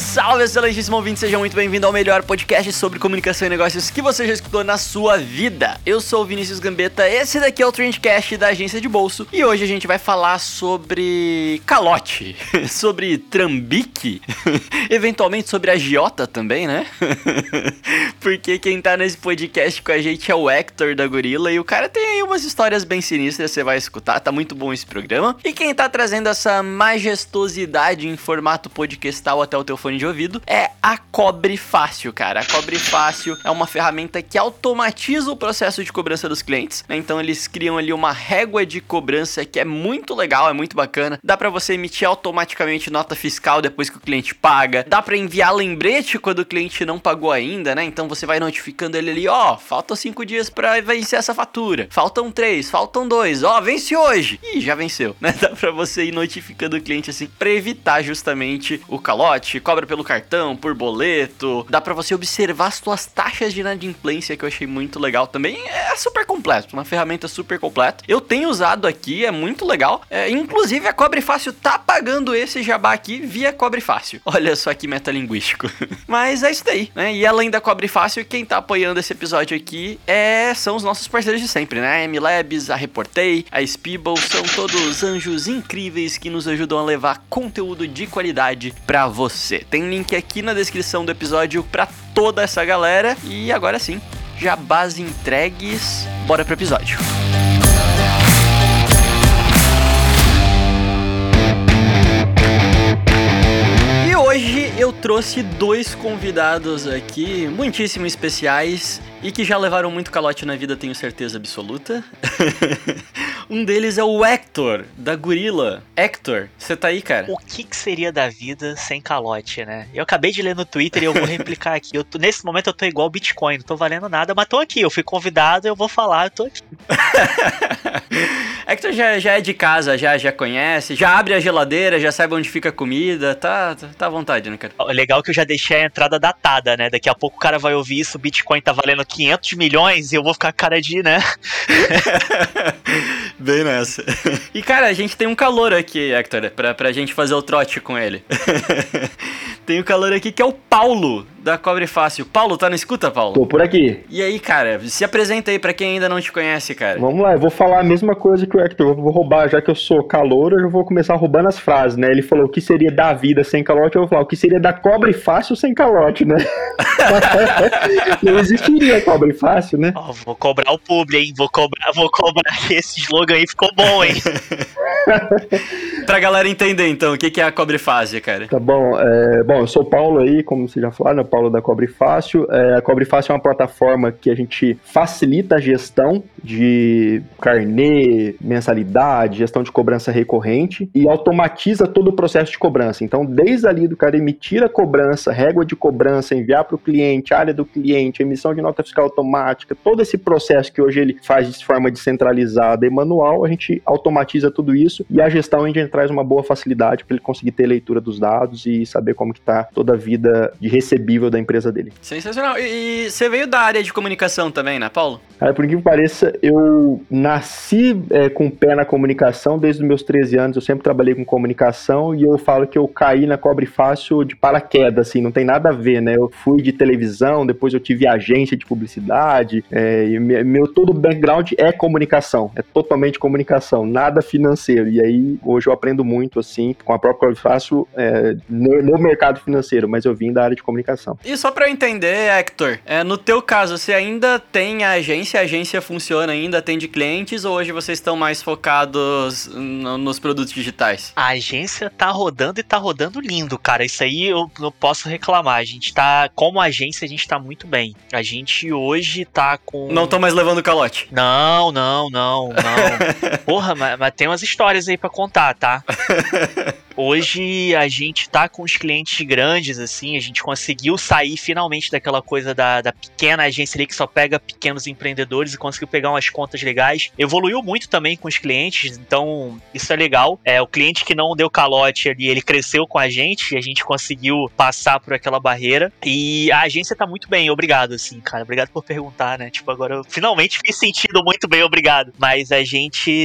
Salve, excelentíssimo ouvinte, seja muito bem-vindo ao melhor podcast sobre comunicação e negócios que você já escutou na sua vida. Eu sou o Vinícius Gambetta, esse daqui é o Trendcast da agência de bolso e hoje a gente vai falar sobre calote, sobre trambique, eventualmente sobre agiota também, né? Porque quem tá nesse podcast com a gente é o Hector da Gorila e o cara tem aí umas histórias bem sinistras, você vai escutar, tá muito bom esse programa. E quem tá trazendo essa majestosidade em formato podcast podcastal até o teu fone de ouvido é a Cobre Fácil, cara. A Cobre Fácil é uma ferramenta que automatiza o processo de cobrança dos clientes. Né? Então eles criam ali uma régua de cobrança que é muito legal, é muito bacana. Dá para você emitir automaticamente nota fiscal depois que o cliente paga. Dá para enviar lembrete quando o cliente não pagou ainda, né? Então você vai notificando ele ali, ó, oh, faltam cinco dias para vencer essa fatura. Faltam três, faltam dois, ó, oh, vence hoje. Ih, já venceu, né? Dá para você ir notificando o cliente assim para evitar justamente o calote, cobra pelo cartão, por boleto. Dá para você observar as suas taxas de inadimplência, que eu achei muito legal também. É super completo, uma ferramenta super completa. Eu tenho usado aqui, é muito legal. É, inclusive, a Cobre Fácil tá pagando esse jabá aqui via Cobre Fácil. Olha só que metalinguístico. Mas é isso daí, né? E além da Cobre Fácil, quem tá apoiando esse episódio aqui é, são os nossos parceiros de sempre, né? A MLabs, a Reportei, a Speeble, são todos anjos incríveis que nos ajudam a levar conteúdo de qualidade para você. Tem link aqui na descrição do episódio para toda essa galera. E agora sim, já base entregues, bora pro episódio. E hoje eu trouxe dois convidados aqui, muitíssimo especiais e que já levaram muito calote na vida, tenho certeza absoluta. um deles é o Hector, da Gorila. Hector, você tá aí, cara? O que, que, seria da vida sem calote, né? Eu acabei de ler no Twitter e eu vou replicar aqui. Eu tô, nesse momento eu tô igual Bitcoin, não tô valendo nada, mas tô aqui. Eu fui convidado, eu vou falar, eu tô aqui. Hector já, já é de casa, já, já conhece, já abre a geladeira, já sabe onde fica a comida, tá, tá, à vontade, né, cara? Legal que eu já deixei a entrada datada, né? Daqui a pouco o cara vai ouvir isso, o Bitcoin tá valendo 500 milhões e eu vou ficar cara de, né? Bem nessa. E, cara, a gente tem um calor aqui, Hector, pra, pra gente fazer o trote com ele. tem um calor aqui que é o Paulo, da Cobre Fácil. Paulo, tá na escuta, Paulo? Tô por aqui. E aí, cara, se apresenta aí pra quem ainda não te conhece, cara. Vamos lá, eu vou falar a mesma coisa que o Hector. Eu vou roubar, já que eu sou calor, eu vou começar roubando as frases, né? Ele falou o que seria da vida sem calote, eu vou falar o que seria da Cobre Fácil sem calote, né? não existiria Cobre Fácil, né? Oh, vou cobrar o publi, hein? Vou cobrar, vou cobrar. Esse slogan aí ficou bom, hein? pra galera entender, então, o que é a Cobre Fácil, cara? Tá bom. É, bom, eu sou o Paulo aí, como você já falou, né? Paulo da Cobre Fácil. É, a Cobre Fácil é uma plataforma que a gente facilita a gestão de carnê, mensalidade, gestão de cobrança recorrente e automatiza todo o processo de cobrança. Então, desde ali do cara emitir a cobrança, régua de cobrança, enviar para o cliente, área do cliente, emissão de nota fiscal automática, todo esse processo que hoje ele faz de forma descentralizada e manual, a gente automatiza tudo isso e a gestão gente traz uma boa facilidade para ele conseguir ter leitura dos dados e saber como que está toda a vida de recebível da empresa dele. Sensacional. E você veio da área de comunicação também, né, Paulo? Cara, por que pareça, eu nasci é, com o pé na comunicação desde os meus 13 anos. Eu sempre trabalhei com comunicação e eu falo que eu caí na Cobre Fácil de paraquedas, assim, não tem nada a ver, né? Eu fui de televisão, depois eu tive agência de publicidade, é, e meu todo background é comunicação, é totalmente comunicação, nada financeiro. E aí, hoje eu aprendo muito, assim, com a própria Cobre Fácil é, no, no mercado financeiro, mas eu vim da área de comunicação. E só para eu entender, Hector, é, no teu caso, você ainda tem a agência, a agência funciona ainda, atende clientes, ou hoje vocês estão mais focados no, nos produtos digitais? A agência tá rodando e tá rodando lindo, cara. Isso aí eu não posso reclamar. A gente tá, como agência, a gente tá muito bem. A gente hoje tá com. Não tô mais levando calote. Não, não, não, não. Porra, mas, mas tem umas histórias aí para contar, tá? hoje a gente tá com os clientes grandes, assim, a gente conseguiu sair finalmente daquela coisa da, da pequena agência ali que só pega pequenos empreendedores e conseguiu pegar umas contas legais. Evoluiu muito também com os clientes, então isso é legal. É, o cliente que não deu calote ali, ele cresceu com a gente e a gente conseguiu passar por aquela barreira. E a agência tá muito bem, obrigado, assim, cara. Obrigado por perguntar, né? Tipo, agora eu finalmente fiz sentido muito bem, obrigado. Mas a gente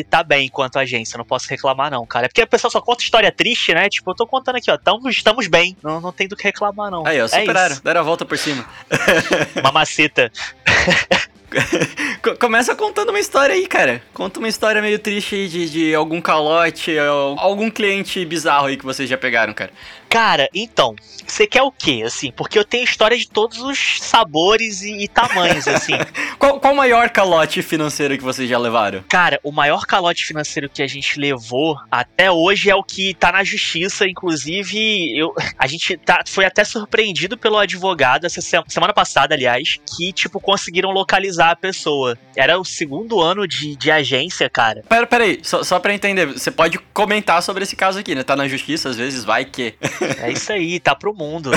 tá bem quanto agência, não posso reclamar, não, cara. É porque a pessoa só conta história triste, né? Tipo, eu tô contando aqui, ó, tamo, estamos bem. Não, não tem do que reclamar, não. Aí, ó, É superaram. isso. Deram a volta por cima. Mamaceta. Co- Começa contando uma história aí, cara. Conta uma história meio triste aí de, de algum calote, algum cliente bizarro aí que vocês já pegaram, cara. Cara, então, você quer o quê, assim? Porque eu tenho história de todos os sabores e, e tamanhos, assim. Qual, qual o maior calote financeiro que vocês já levaram? Cara, o maior calote financeiro que a gente levou até hoje é o que tá na justiça. Inclusive, eu, a gente tá, foi até surpreendido pelo advogado essa se- semana passada, aliás, que, tipo, conseguiram localizar a pessoa. Era o segundo ano de, de agência, cara. Pera, pera aí, só, só pra entender, você pode comentar sobre esse caso aqui, né? Tá na justiça, às vezes vai que. É isso aí, tá pro mundo.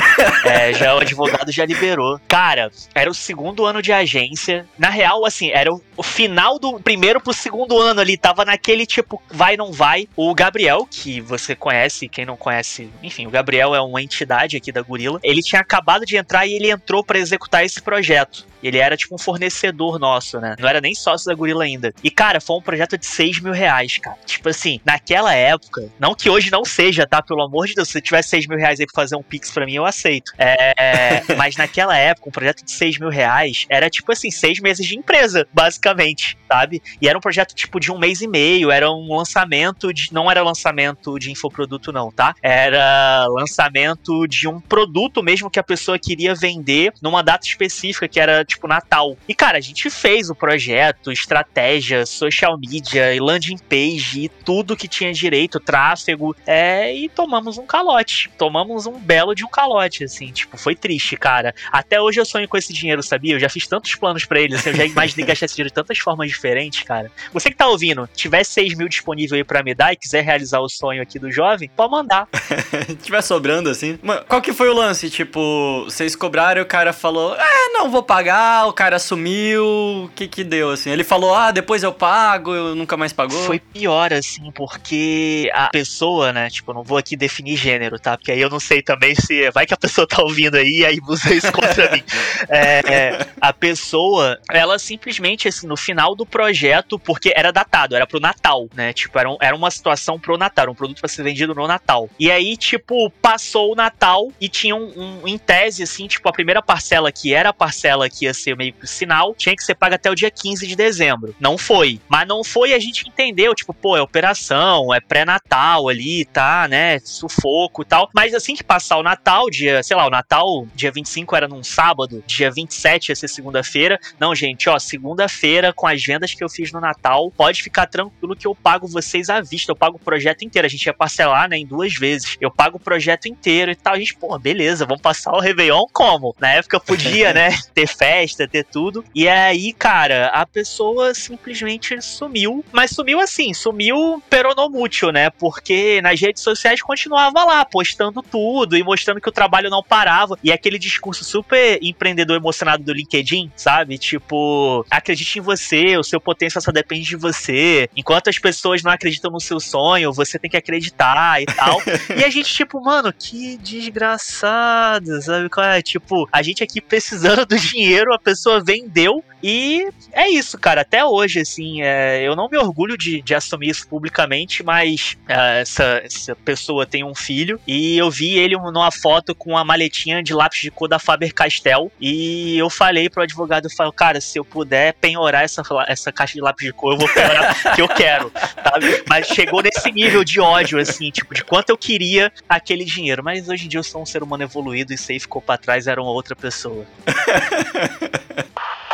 É, já o advogado já liberou. Cara, era o segundo ano de agência. Na real, assim, era o, final do primeiro pro segundo ano ali. Tava naquele tipo, vai, não vai. O Gabriel, que você conhece, quem não conhece, enfim, o Gabriel é uma entidade aqui da Gorila. Ele tinha acabado de entrar e ele entrou pra executar esse projeto. Ele era tipo um fornecedor nosso, né? Não era nem sócio da Gorila ainda. E, cara, foi um projeto de 6 mil reais, cara. Tipo assim, naquela época, não que hoje não seja, tá? Pelo amor de Deus, se tiver 6 mil reais aí pra fazer um Pix pra mim, eu aceito. É, é, mas naquela época, um projeto de 6 mil reais era tipo assim, seis meses de empresa, basicamente, sabe? E era um projeto tipo de um mês e meio, era um lançamento de. Não era lançamento de infoproduto, não, tá? Era lançamento de um produto mesmo que a pessoa queria vender numa data específica, que era tipo Natal. E, cara, a gente fez o projeto, estratégia, social media, e landing page e tudo que tinha direito, tráfego, é, e tomamos um calote. Tomamos um belo de um calote, assim, tipo, foi triste, cara. Até hoje eu sonho com esse dinheiro, sabia? Eu já fiz tantos planos pra ele, assim, eu já imaginei gastar esse dinheiro de tantas formas diferentes, cara. Você que tá ouvindo, tiver 6 mil disponível aí pra me dar e quiser realizar o sonho aqui do jovem, pode mandar. Se tiver sobrando assim. Qual que foi o lance? Tipo, vocês cobraram e o cara falou, é, não vou pagar, o cara sumiu, o que que deu assim? Ele falou, ah, depois eu pago, eu nunca mais pagou. Foi pior, assim, porque a pessoa, né? Tipo, não vou aqui definir gênero, tá? Porque aí eu não sei também se. Vai que a pessoa tá ouvindo aí e aí usa isso contra mim. É, é, a pessoa, ela simplesmente, assim, no final do projeto, porque era datado, era pro Natal, né? Tipo, era, um- era uma situação pro Natal, era um produto pra ser vendido no Natal. E aí, tipo, passou o Natal e tinha um, um- em tese, assim, tipo, a primeira parcela que era a parcela que ia ser meio que o sinal, tinha que ser paga até o dia 15 de dezembro. Não foi. Mas não foi, a gente entendeu, tipo, pô, é operação, é pré-natal ali, tá, né? Sufoco e tal. Mas assim que passar o Natal, dia, sei lá, o Natal, dia 25 era num sábado, dia 27 ia ser segunda-feira. Não, gente, ó, segunda-feira, com as vendas que eu fiz no Natal, pode ficar tranquilo que eu pago vocês à vista, eu pago o projeto inteiro. A gente ia parcelar, né, em duas vezes. Eu pago o projeto inteiro e tal. A gente, pô, beleza, vamos passar o Réveillon como? Na época podia, né, ter festa, ter tudo. E aí, cara, a pessoa simplesmente sumiu. Mas sumiu assim, sumiu peronomútil, né? Porque nas redes sociais continuava lá, postando tudo e mostrando que o trabalho não parava. E aquele discurso super empreendedor emocionado do LinkedIn, sabe? Tipo, acredite em você, o seu potencial só depende de você. Enquanto as pessoas não acreditam no seu sonho, você tem que acreditar e tal. e a gente, tipo, mano, que desgraçado, sabe é? Tipo, a gente aqui precisando do dinheiro, a pessoa vendeu e é isso, cara. Até hoje, assim, é, eu não me orgulho de, de assumir isso publicamente, mas é, essa, essa pessoa tem um filho e eu vi ele numa foto com a maletinha de lápis de cor da Faber-Castell e eu falei pro advogado, eu falo, cara, se eu puder penhorar essa, essa caixa de lápis de cor, eu vou penhorar que eu quero, sabe? Mas chegou nesse nível de ódio, assim, tipo, de quanto eu queria aquele dinheiro. Mas hoje em dia eu sou um ser humano evoluído e aí ficou pra trás, era uma outra pessoa.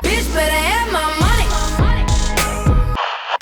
Bitch better have my money.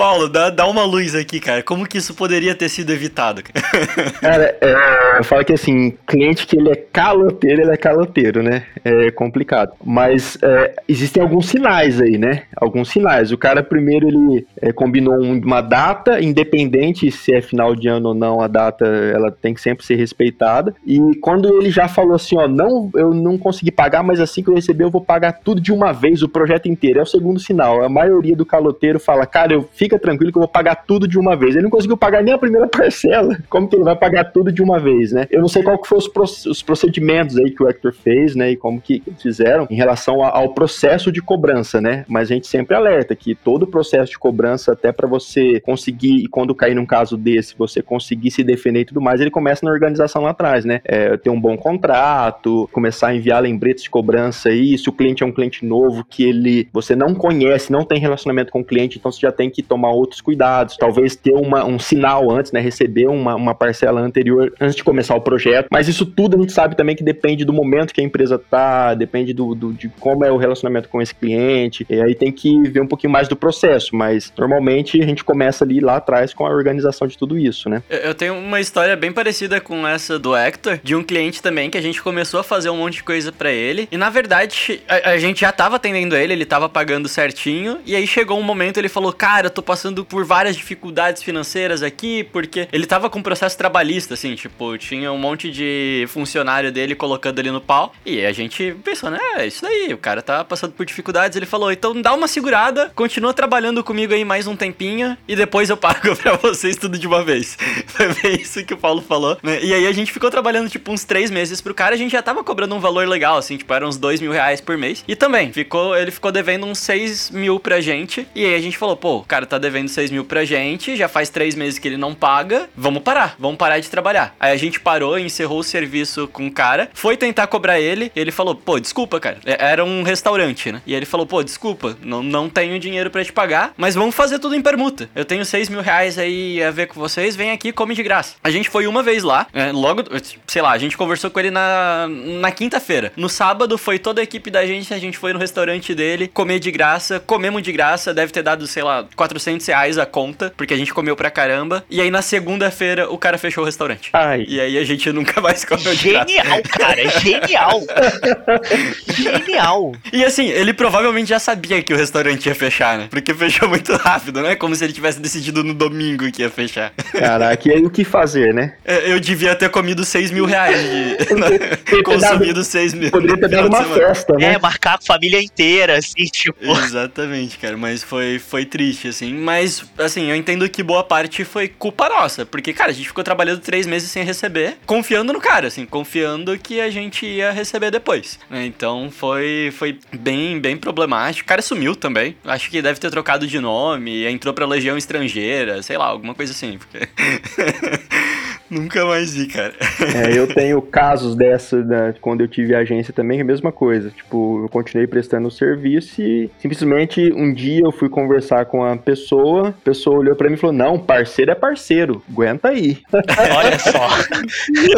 Paulo, dá, dá uma luz aqui, cara. Como que isso poderia ter sido evitado? Cara, é, eu falo que assim, cliente que ele é caloteiro, ele é caloteiro, né? É complicado. Mas é, existem alguns sinais aí, né? Alguns sinais. O cara primeiro ele é, combinou uma data, independente se é final de ano ou não, a data ela tem que sempre ser respeitada. E quando ele já falou assim, ó, não, eu não consegui pagar, mas assim que eu receber eu vou pagar tudo de uma vez, o projeto inteiro. É o segundo sinal. A maioria do caloteiro fala, cara, eu fica tranquilo que eu vou pagar tudo de uma vez. Ele não conseguiu pagar nem a primeira parcela. Como que ele vai pagar tudo de uma vez, né? Eu não sei qual que foi os, os procedimentos aí que o Hector fez, né? E como que fizeram em relação ao processo de cobrança, né? Mas a gente sempre alerta que todo o processo de cobrança, até para você conseguir, quando cair num caso desse, você conseguir se defender e tudo mais, ele começa na organização lá atrás, né? É, ter um bom contrato, começar a enviar lembretes de cobrança aí, se o cliente é um cliente novo que ele você não conhece, não tem relacionamento com o cliente, então você já tem que tomar outros cuidados, talvez ter uma, um sinal antes, né? Receber uma, uma parcela anterior antes de começar o projeto. Mas isso tudo a gente sabe também que depende do momento que a empresa tá, depende do, do de como é o relacionamento com esse cliente. E aí tem que ver um pouquinho mais do processo, mas normalmente a gente começa ali lá atrás com a organização de tudo isso, né? Eu tenho uma história bem parecida com essa do Hector, de um cliente também que a gente começou a fazer um monte de coisa para ele. E na verdade, a, a, gente já tava atendendo ele, ele tava pagando certinho. E aí chegou um momento ele falou: Cara, eu tô passando por várias dificuldades financeiras aqui, porque ele tava com um processo trabalhista, assim, tipo, tinha um monte de funcionário dele colocando ele no pau. E a gente pensou, né? É isso daí, o cara tá passando por dificuldades. Ele falou: Então dá uma segurada, continua trabalhando comigo aí mais um tempinho e depois eu pago pra vocês tudo de uma vez. Foi bem isso que o Paulo falou, né? E aí a gente ficou trabalhando, tipo, uns três meses pro cara. A gente já tava cobrando um valor legal, assim, tipo, eram uns dois mil reais por mês. E também, ficou, ele ficou devendo uns seis mil pra gente. E aí a gente falou, pô, o cara tá devendo seis mil pra gente, já faz três meses que ele não paga, vamos parar, vamos parar de trabalhar. Aí a gente parou, encerrou o serviço com o cara, foi tentar cobrar ele, ele falou, pô, desculpa, cara. É, era um restaurante, né? E ele falou, pô, desculpa, não, não tenho dinheiro para te pagar, mas vamos fazer tudo em permuta. Eu tenho seis mil reais aí a ver com vocês, vem aqui, come de graça. A gente foi uma vez lá, é, logo, sei lá, a gente conversou com ele na, na quinta-feira. No sábado foi toda a equipe da gente, a gente foi no restaurante dele, comer de graça, comemos de graça, deve ter dado, sei lá, 400 reais a conta, porque a gente comeu pra caramba. E aí na segunda-feira o cara fechou o restaurante. Ai. E aí a gente nunca mais comeu de graça. Genial, cara, genial. genial. E assim, ele provavelmente já sabia que o restaurante ia fechar, né? Porque fechou muito rápido, né? Como se ele tivesse decidido no domingo que ia fechar. Caraca, e aí o que fazer, né? É, eu devia ter comido 6 mil reais de... consumido 6 mil. Poderia ter dado uma festa, né? É, marcar a família inteira, assim, tipo. Exatamente, cara. Mas foi, foi triste, assim. Mas, assim, eu entendo que boa parte foi culpa nossa. Porque, cara, a gente ficou trabalhando três meses sem receber, confiando no cara, assim, confiando que a gente ia receber depois. Né? Então foi, foi bem, bem problemático. O cara sumiu também. Acho que deve ter trocado de nome, entrou pra legião estrangeira, sei lá, alguma coisa assim. Porque... Nunca mais vi, cara. É, eu tenho casos dessa, né, quando eu tive agência também, é a mesma coisa. Tipo, eu continuei prestando o serviço e simplesmente um dia eu fui conversar com a pessoa, a pessoa olhou para mim e falou: Não, parceiro é parceiro, aguenta aí. Olha só.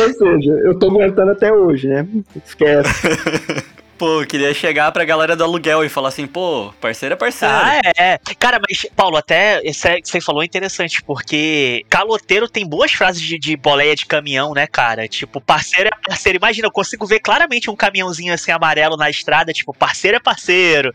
Ou seja, eu tô aguentando até hoje, né? Esquece. Pô, queria chegar pra galera do aluguel e falar assim, pô, parceiro é parceiro. Ah, é. Cara, mas, Paulo, até isso que você falou é interessante, porque caloteiro tem boas frases de, de boleia de caminhão, né, cara? Tipo, parceiro é parceiro. Imagina, eu consigo ver claramente um caminhãozinho assim amarelo na estrada, tipo, parceiro é parceiro,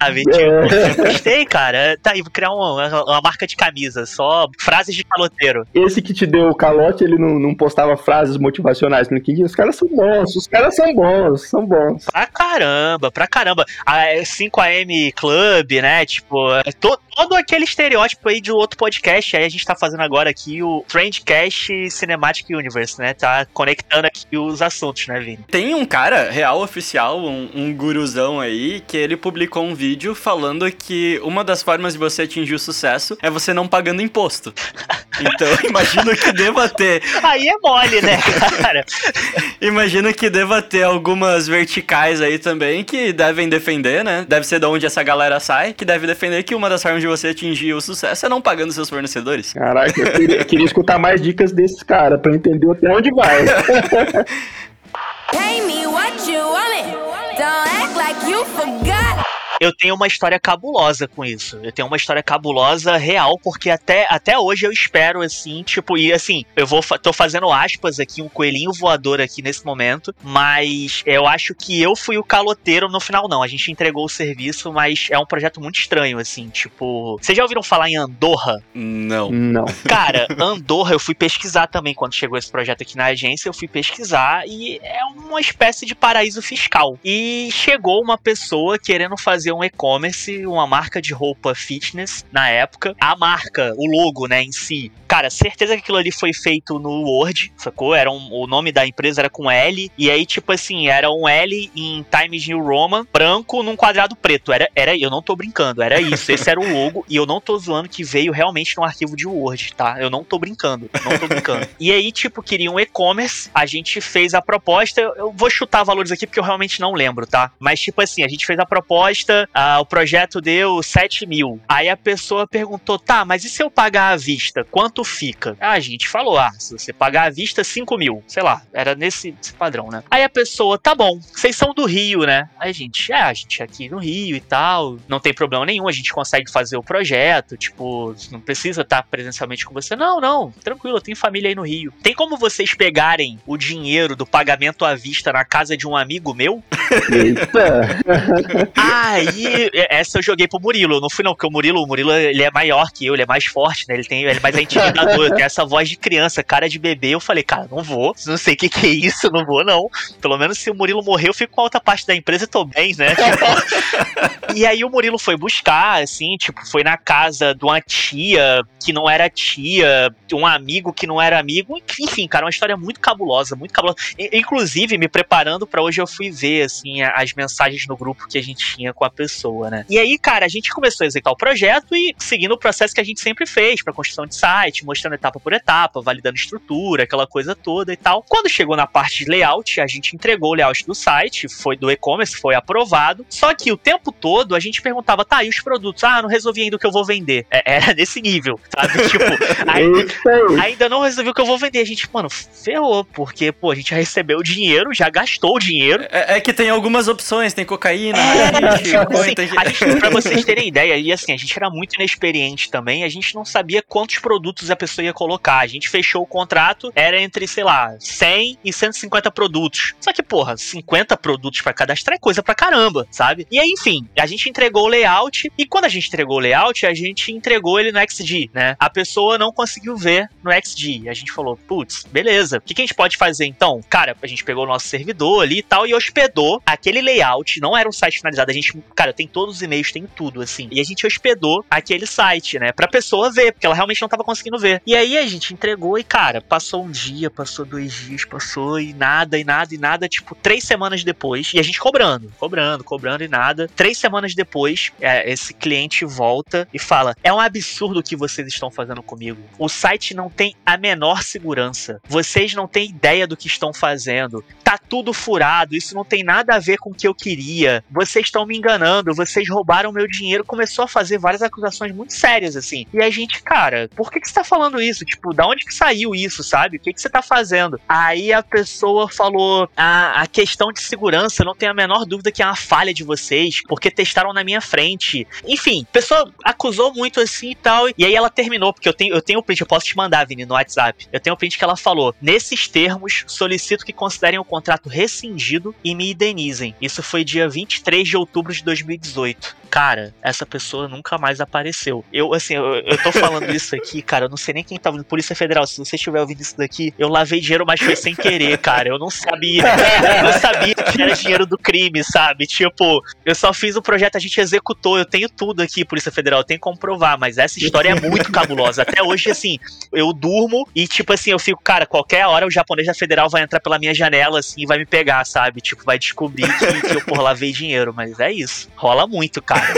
sabe? É. Tipo, gostei, cara. Tá aí, vou criar uma, uma marca de camisa, só frases de caloteiro. Esse que te deu o calote, ele não, não postava frases motivacionais no LinkedIn. Os caras são bons, os caras são bons, são bons. Pra caramba, pra caramba. A 5am Club, né? Tipo, é to, todo aquele estereótipo aí de outro podcast. Aí a gente tá fazendo agora aqui o Trendcast Cinematic Universe, né? Tá conectando aqui os assuntos, né, Vini? Tem um cara real oficial, um, um guruzão aí, que ele publicou um vídeo falando que uma das formas de você atingir o sucesso é você não pagando imposto. Então, imagino que deva ter. Aí é mole, né, cara? imagino que deva ter algumas verticais aí também que devem defender, né? Deve ser de onde essa galera sai, que deve defender que uma das formas de você atingir o sucesso é não pagando seus fornecedores. Caraca, eu queria, eu queria escutar mais dicas desses caras pra entender até onde vai. Pay me what you want it. Don't act like you forgot. Eu tenho uma história cabulosa com isso. Eu tenho uma história cabulosa real, porque até, até hoje eu espero, assim, tipo, e assim, eu vou tô fazendo aspas aqui, um coelhinho voador aqui nesse momento, mas eu acho que eu fui o caloteiro no final, não. A gente entregou o serviço, mas é um projeto muito estranho, assim, tipo. Vocês já ouviram falar em Andorra? Não. Não. Cara, Andorra, eu fui pesquisar também quando chegou esse projeto aqui na agência, eu fui pesquisar e é uma espécie de paraíso fiscal. E chegou uma pessoa querendo fazer um e-commerce, uma marca de roupa fitness na época. A marca, o logo, né, em si. Cara, certeza que aquilo ali foi feito no Word, sacou? Era um, o nome da empresa era com L, e aí, tipo assim, era um L em Times New Roman, branco num quadrado preto. Era, era, eu não tô brincando, era isso. Esse era o logo, e eu não tô zoando que veio realmente num arquivo de Word, tá? Eu não tô brincando, não tô brincando. e aí, tipo, queria um e-commerce, a gente fez a proposta, eu vou chutar valores aqui porque eu realmente não lembro, tá? Mas, tipo assim, a gente fez a proposta, uh, o projeto deu 7 mil. Aí a pessoa perguntou, tá, mas e se eu pagar à vista? Quanto fica? A gente falou, ah, se você pagar à vista, 5 mil. Sei lá, era nesse, nesse padrão, né? Aí a pessoa, tá bom, vocês são do Rio, né? Aí a gente, é, a gente é aqui no Rio e tal, não tem problema nenhum, a gente consegue fazer o projeto, tipo, não precisa estar presencialmente com você. Não, não, tranquilo, eu tenho família aí no Rio. Tem como vocês pegarem o dinheiro do pagamento à vista na casa de um amigo meu? Eita! Aí, essa eu joguei pro Murilo. Eu não fui, não, porque o Murilo, o Murilo, ele é maior que eu, ele é mais forte, né? Ele tem, ele é mais intimidador, tem essa voz de criança, cara de bebê. Eu falei, cara, não vou, não sei o que, que é isso, não vou, não. Pelo menos se o Murilo morrer, eu fico com a outra parte da empresa e tô bem, né? E aí o Murilo foi buscar, assim, tipo, foi na casa de uma tia que não era tia, um amigo que não era amigo. Enfim, cara, uma história muito cabulosa, muito cabulosa. Inclusive, me preparando para hoje, eu fui ver, assim, as mensagens no grupo que a gente tinha com a pessoa, né? E aí, cara, a gente começou a executar o projeto e seguindo o processo que a gente sempre fez para construção de site, mostrando etapa por etapa, validando estrutura, aquela coisa toda e tal. Quando chegou na parte de layout, a gente entregou o layout do site, foi do e-commerce, foi aprovado. Só que o tempo todo a gente perguntava, tá, e os produtos? Ah, não resolvi ainda o que eu vou vender. É, era nesse nível, sabe? tipo, ainda, ainda não resolvi o que eu vou vender. A gente, mano, ferrou, porque, pô, a gente já recebeu o dinheiro, já gastou o dinheiro. É, é que tem algumas opções, tem cocaína, é, gente, assim, a gente, pra vocês terem ideia, e assim, a gente era muito inexperiente também, a gente não sabia quantos produtos a pessoa ia colocar. A gente fechou o contrato, era entre, sei lá, 100 e 150 produtos. Só que, porra, 50 produtos para cadastrar é coisa pra caramba, sabe? E aí, enfim, a gente entregou o layout, e quando a gente entregou o layout, a gente entregou ele no XD, né? A pessoa não conseguiu ver no XD. A gente falou, putz, beleza. O que, que a gente pode fazer então? Cara, a gente pegou o nosso servidor ali e tal e hospedou aquele layout. Não era um site finalizado. A gente, cara, tem todos os e-mails, tem tudo, assim. E a gente hospedou aquele site, né? Pra pessoa ver, porque ela realmente não tava conseguindo ver. E aí a gente entregou e, cara, passou um dia, passou dois dias, passou e nada, e nada, e nada. Tipo, três semanas depois. E a gente cobrando, cobrando, cobrando e nada. Três semanas depois, é, esse cliente volta e fala: É um absurdo o que vocês estão fazendo comigo. O site não tem a menor segurança. Vocês não têm ideia do que estão fazendo. Tá tudo furado. Isso não tem nada a ver com o que eu queria. Vocês estão me enganando. Vocês roubaram meu dinheiro. Começou a fazer várias acusações muito sérias, assim. E a gente, cara, por que, que você tá falando isso? Tipo, da onde que saiu isso, sabe? O que, que você tá fazendo? Aí a pessoa falou: a, a questão de segurança, não tem a menor dúvida que é uma falha de vocês, porque testaram na minha frente. Enfim, a pessoa acusou muito assim e tal. E aí ela terminou, porque eu tenho, eu tenho o print, eu posso te mandar, Vini, no WhatsApp. Eu tenho o print que ela falou: nesses termos, solicito que considerem o contrato rescindido e me indenizem. Isso foi dia 23 de outubro de 2018. Cara, essa pessoa nunca mais apareceu. Eu, assim, eu, eu tô falando isso aqui, cara, eu não sei nem quem tá ouvindo. Polícia Federal, se você estiver ouvindo isso daqui, eu lavei dinheiro, mas foi sem querer, cara. Eu não sabia. Eu não sabia que era dinheiro do crime, sabe? Tipo, eu só fiz o projeto, a gente executou. Eu tenho tudo aqui, Polícia Federal, eu tenho que comprovar, mas essa história é muito cabulosa. Até hoje, assim, eu durmo e, tipo assim, eu fico, cara, qualquer hora o japonês da Federal vai entrar pela minha janela, assim, e vai me pegar, sabe? Tipo, vai descobrir que, que eu, por lavei dinheiro. Mas é isso. Rola muito, cara.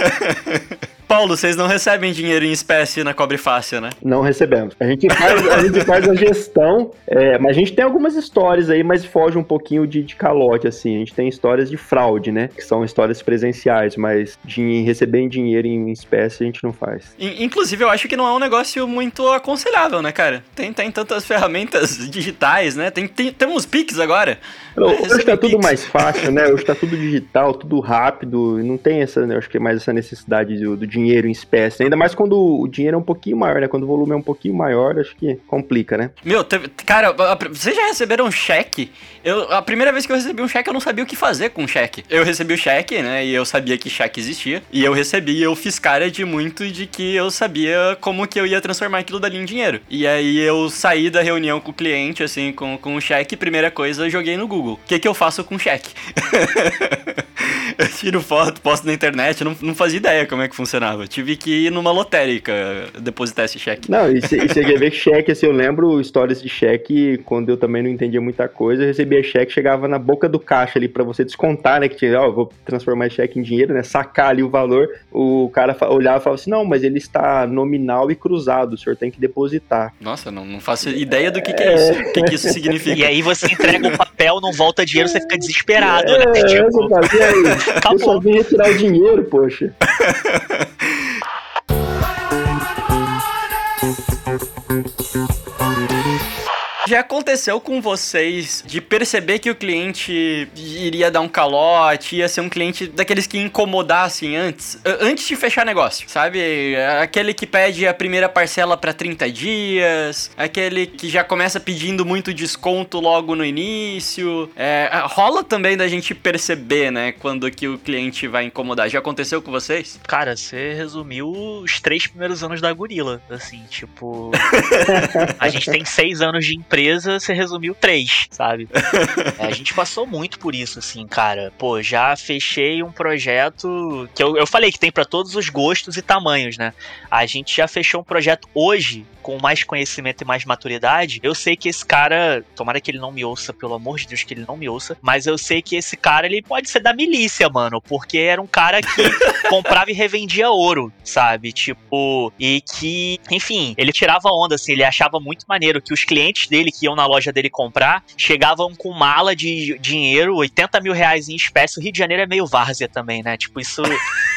Paulo, vocês não recebem dinheiro em espécie na Cobre Fácil, né? Não recebemos. A gente faz a, gente faz a gestão, é, mas a gente tem algumas histórias aí, mas foge um pouquinho de, de calote, assim. A gente tem histórias de fraude, né? Que são histórias presenciais, mas de receber em dinheiro em espécie a gente não faz. Inclusive, eu acho que não é um negócio muito aconselhável, né, cara? Tem, tem tantas ferramentas digitais, né? Tem, tem, tem uns Pix agora. Hoje tá tudo mais fácil, né? Hoje tá tudo digital, tudo rápido, não tem essa, né? Acho que é mais essa necessidade do, do, dinheiro em espécie. Ainda mais quando o dinheiro é um pouquinho maior, né? Quando o volume é um pouquinho maior, acho que complica, né? Meu, teve, cara, vocês já receberam um cheque? Eu, a primeira vez que eu recebi um cheque, eu não sabia o que fazer com o cheque. Eu recebi o cheque, né? E eu sabia que cheque existia. E eu recebi, eu fiz cara de muito de que eu sabia como que eu ia transformar aquilo dali em dinheiro. E aí eu saí da reunião com o cliente, assim, com, com o cheque, primeira coisa, eu joguei no Google. O que, que eu faço com cheque? eu tiro foto, posto na internet, eu não, não fazia ideia como é que funcionava. Tive que ir numa lotérica depositar esse cheque. Não, e você quer ver cheque, assim, eu lembro histórias de cheque, quando eu também não entendia muita coisa, eu recebia cheque, chegava na boca do caixa ali para você descontar, né, que tinha, ó, vou transformar cheque em dinheiro, né, sacar ali o valor, o cara olhava e falava assim, não, mas ele está nominal e cruzado, o senhor tem que depositar. Nossa, não, não faço ideia do que, que é isso, o que, que isso significa. E aí você entrega um papel, não volta dinheiro, você fica desesperado, né? é, né? Tipo... Você aí, eu só vim retirar o dinheiro, poxa. thank you. Já aconteceu com vocês de perceber que o cliente iria dar um calote, ia ser um cliente daqueles que incomodassem antes, antes de fechar negócio, sabe? Aquele que pede a primeira parcela para 30 dias, aquele que já começa pedindo muito desconto logo no início. É, rola também da gente perceber, né, quando que o cliente vai incomodar. Já aconteceu com vocês? Cara, você resumiu os três primeiros anos da Gorila, assim, tipo... a gente tem seis anos de empresa empresa, você resumiu três, sabe? é, a gente passou muito por isso, assim, cara. Pô, já fechei um projeto que eu, eu falei que tem para todos os gostos e tamanhos, né? A gente já fechou um projeto hoje com mais conhecimento e mais maturidade. Eu sei que esse cara, tomara que ele não me ouça, pelo amor de Deus, que ele não me ouça, mas eu sei que esse cara, ele pode ser da milícia, mano, porque era um cara que comprava e revendia ouro, sabe? Tipo, e que, enfim, ele tirava onda, assim, ele achava muito maneiro que os clientes dele que iam na loja dele comprar chegavam com mala de dinheiro, 80 mil reais em espécie. O Rio de Janeiro é meio várzea também, né? Tipo, isso.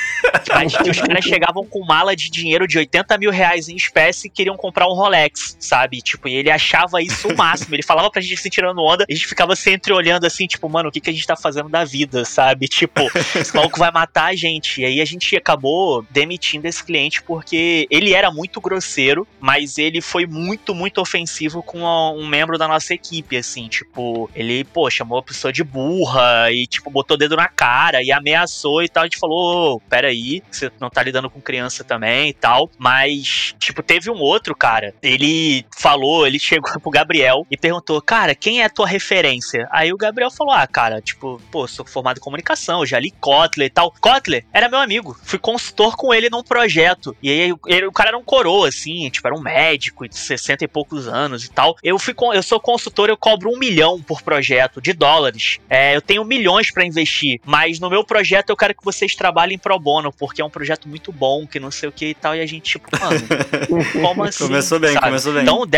Tipo, os caras chegavam com mala de dinheiro de 80 mil reais em espécie e queriam comprar um Rolex, sabe? Tipo, e ele achava isso o máximo. Ele falava pra gente se tirando onda, a gente ficava sempre olhando assim, tipo, mano, o que, que a gente tá fazendo da vida, sabe? Tipo, esse maluco vai matar a gente. E aí a gente acabou demitindo esse cliente porque ele era muito grosseiro, mas ele foi muito, muito ofensivo com um membro da nossa equipe, assim, tipo, ele, pô, chamou a pessoa de burra e, tipo, botou o dedo na cara e ameaçou e tal. A gente falou, oh, pera aí, você não tá lidando com criança também e tal. Mas, tipo, teve um outro cara, ele falou, ele chegou pro Gabriel e perguntou, cara, quem é a tua referência? Aí o Gabriel falou, ah, cara, tipo, pô, sou formado em comunicação, já li Kotler e tal. Kotler era meu amigo, fui consultor com ele num projeto. E aí ele, o cara era um coroa, assim, tipo, era um médico de 60 e poucos anos e tal. Eu fui eu sou consultor, eu cobro um milhão por projeto de dólares. É, eu tenho milhões para investir, mas no meu projeto eu quero que vocês trabalhem pro bono, porque é um projeto muito bom, que não sei o que e tal. E a gente, tipo, mano, como assim? Começou bem, sabe? começou bem. Então, de,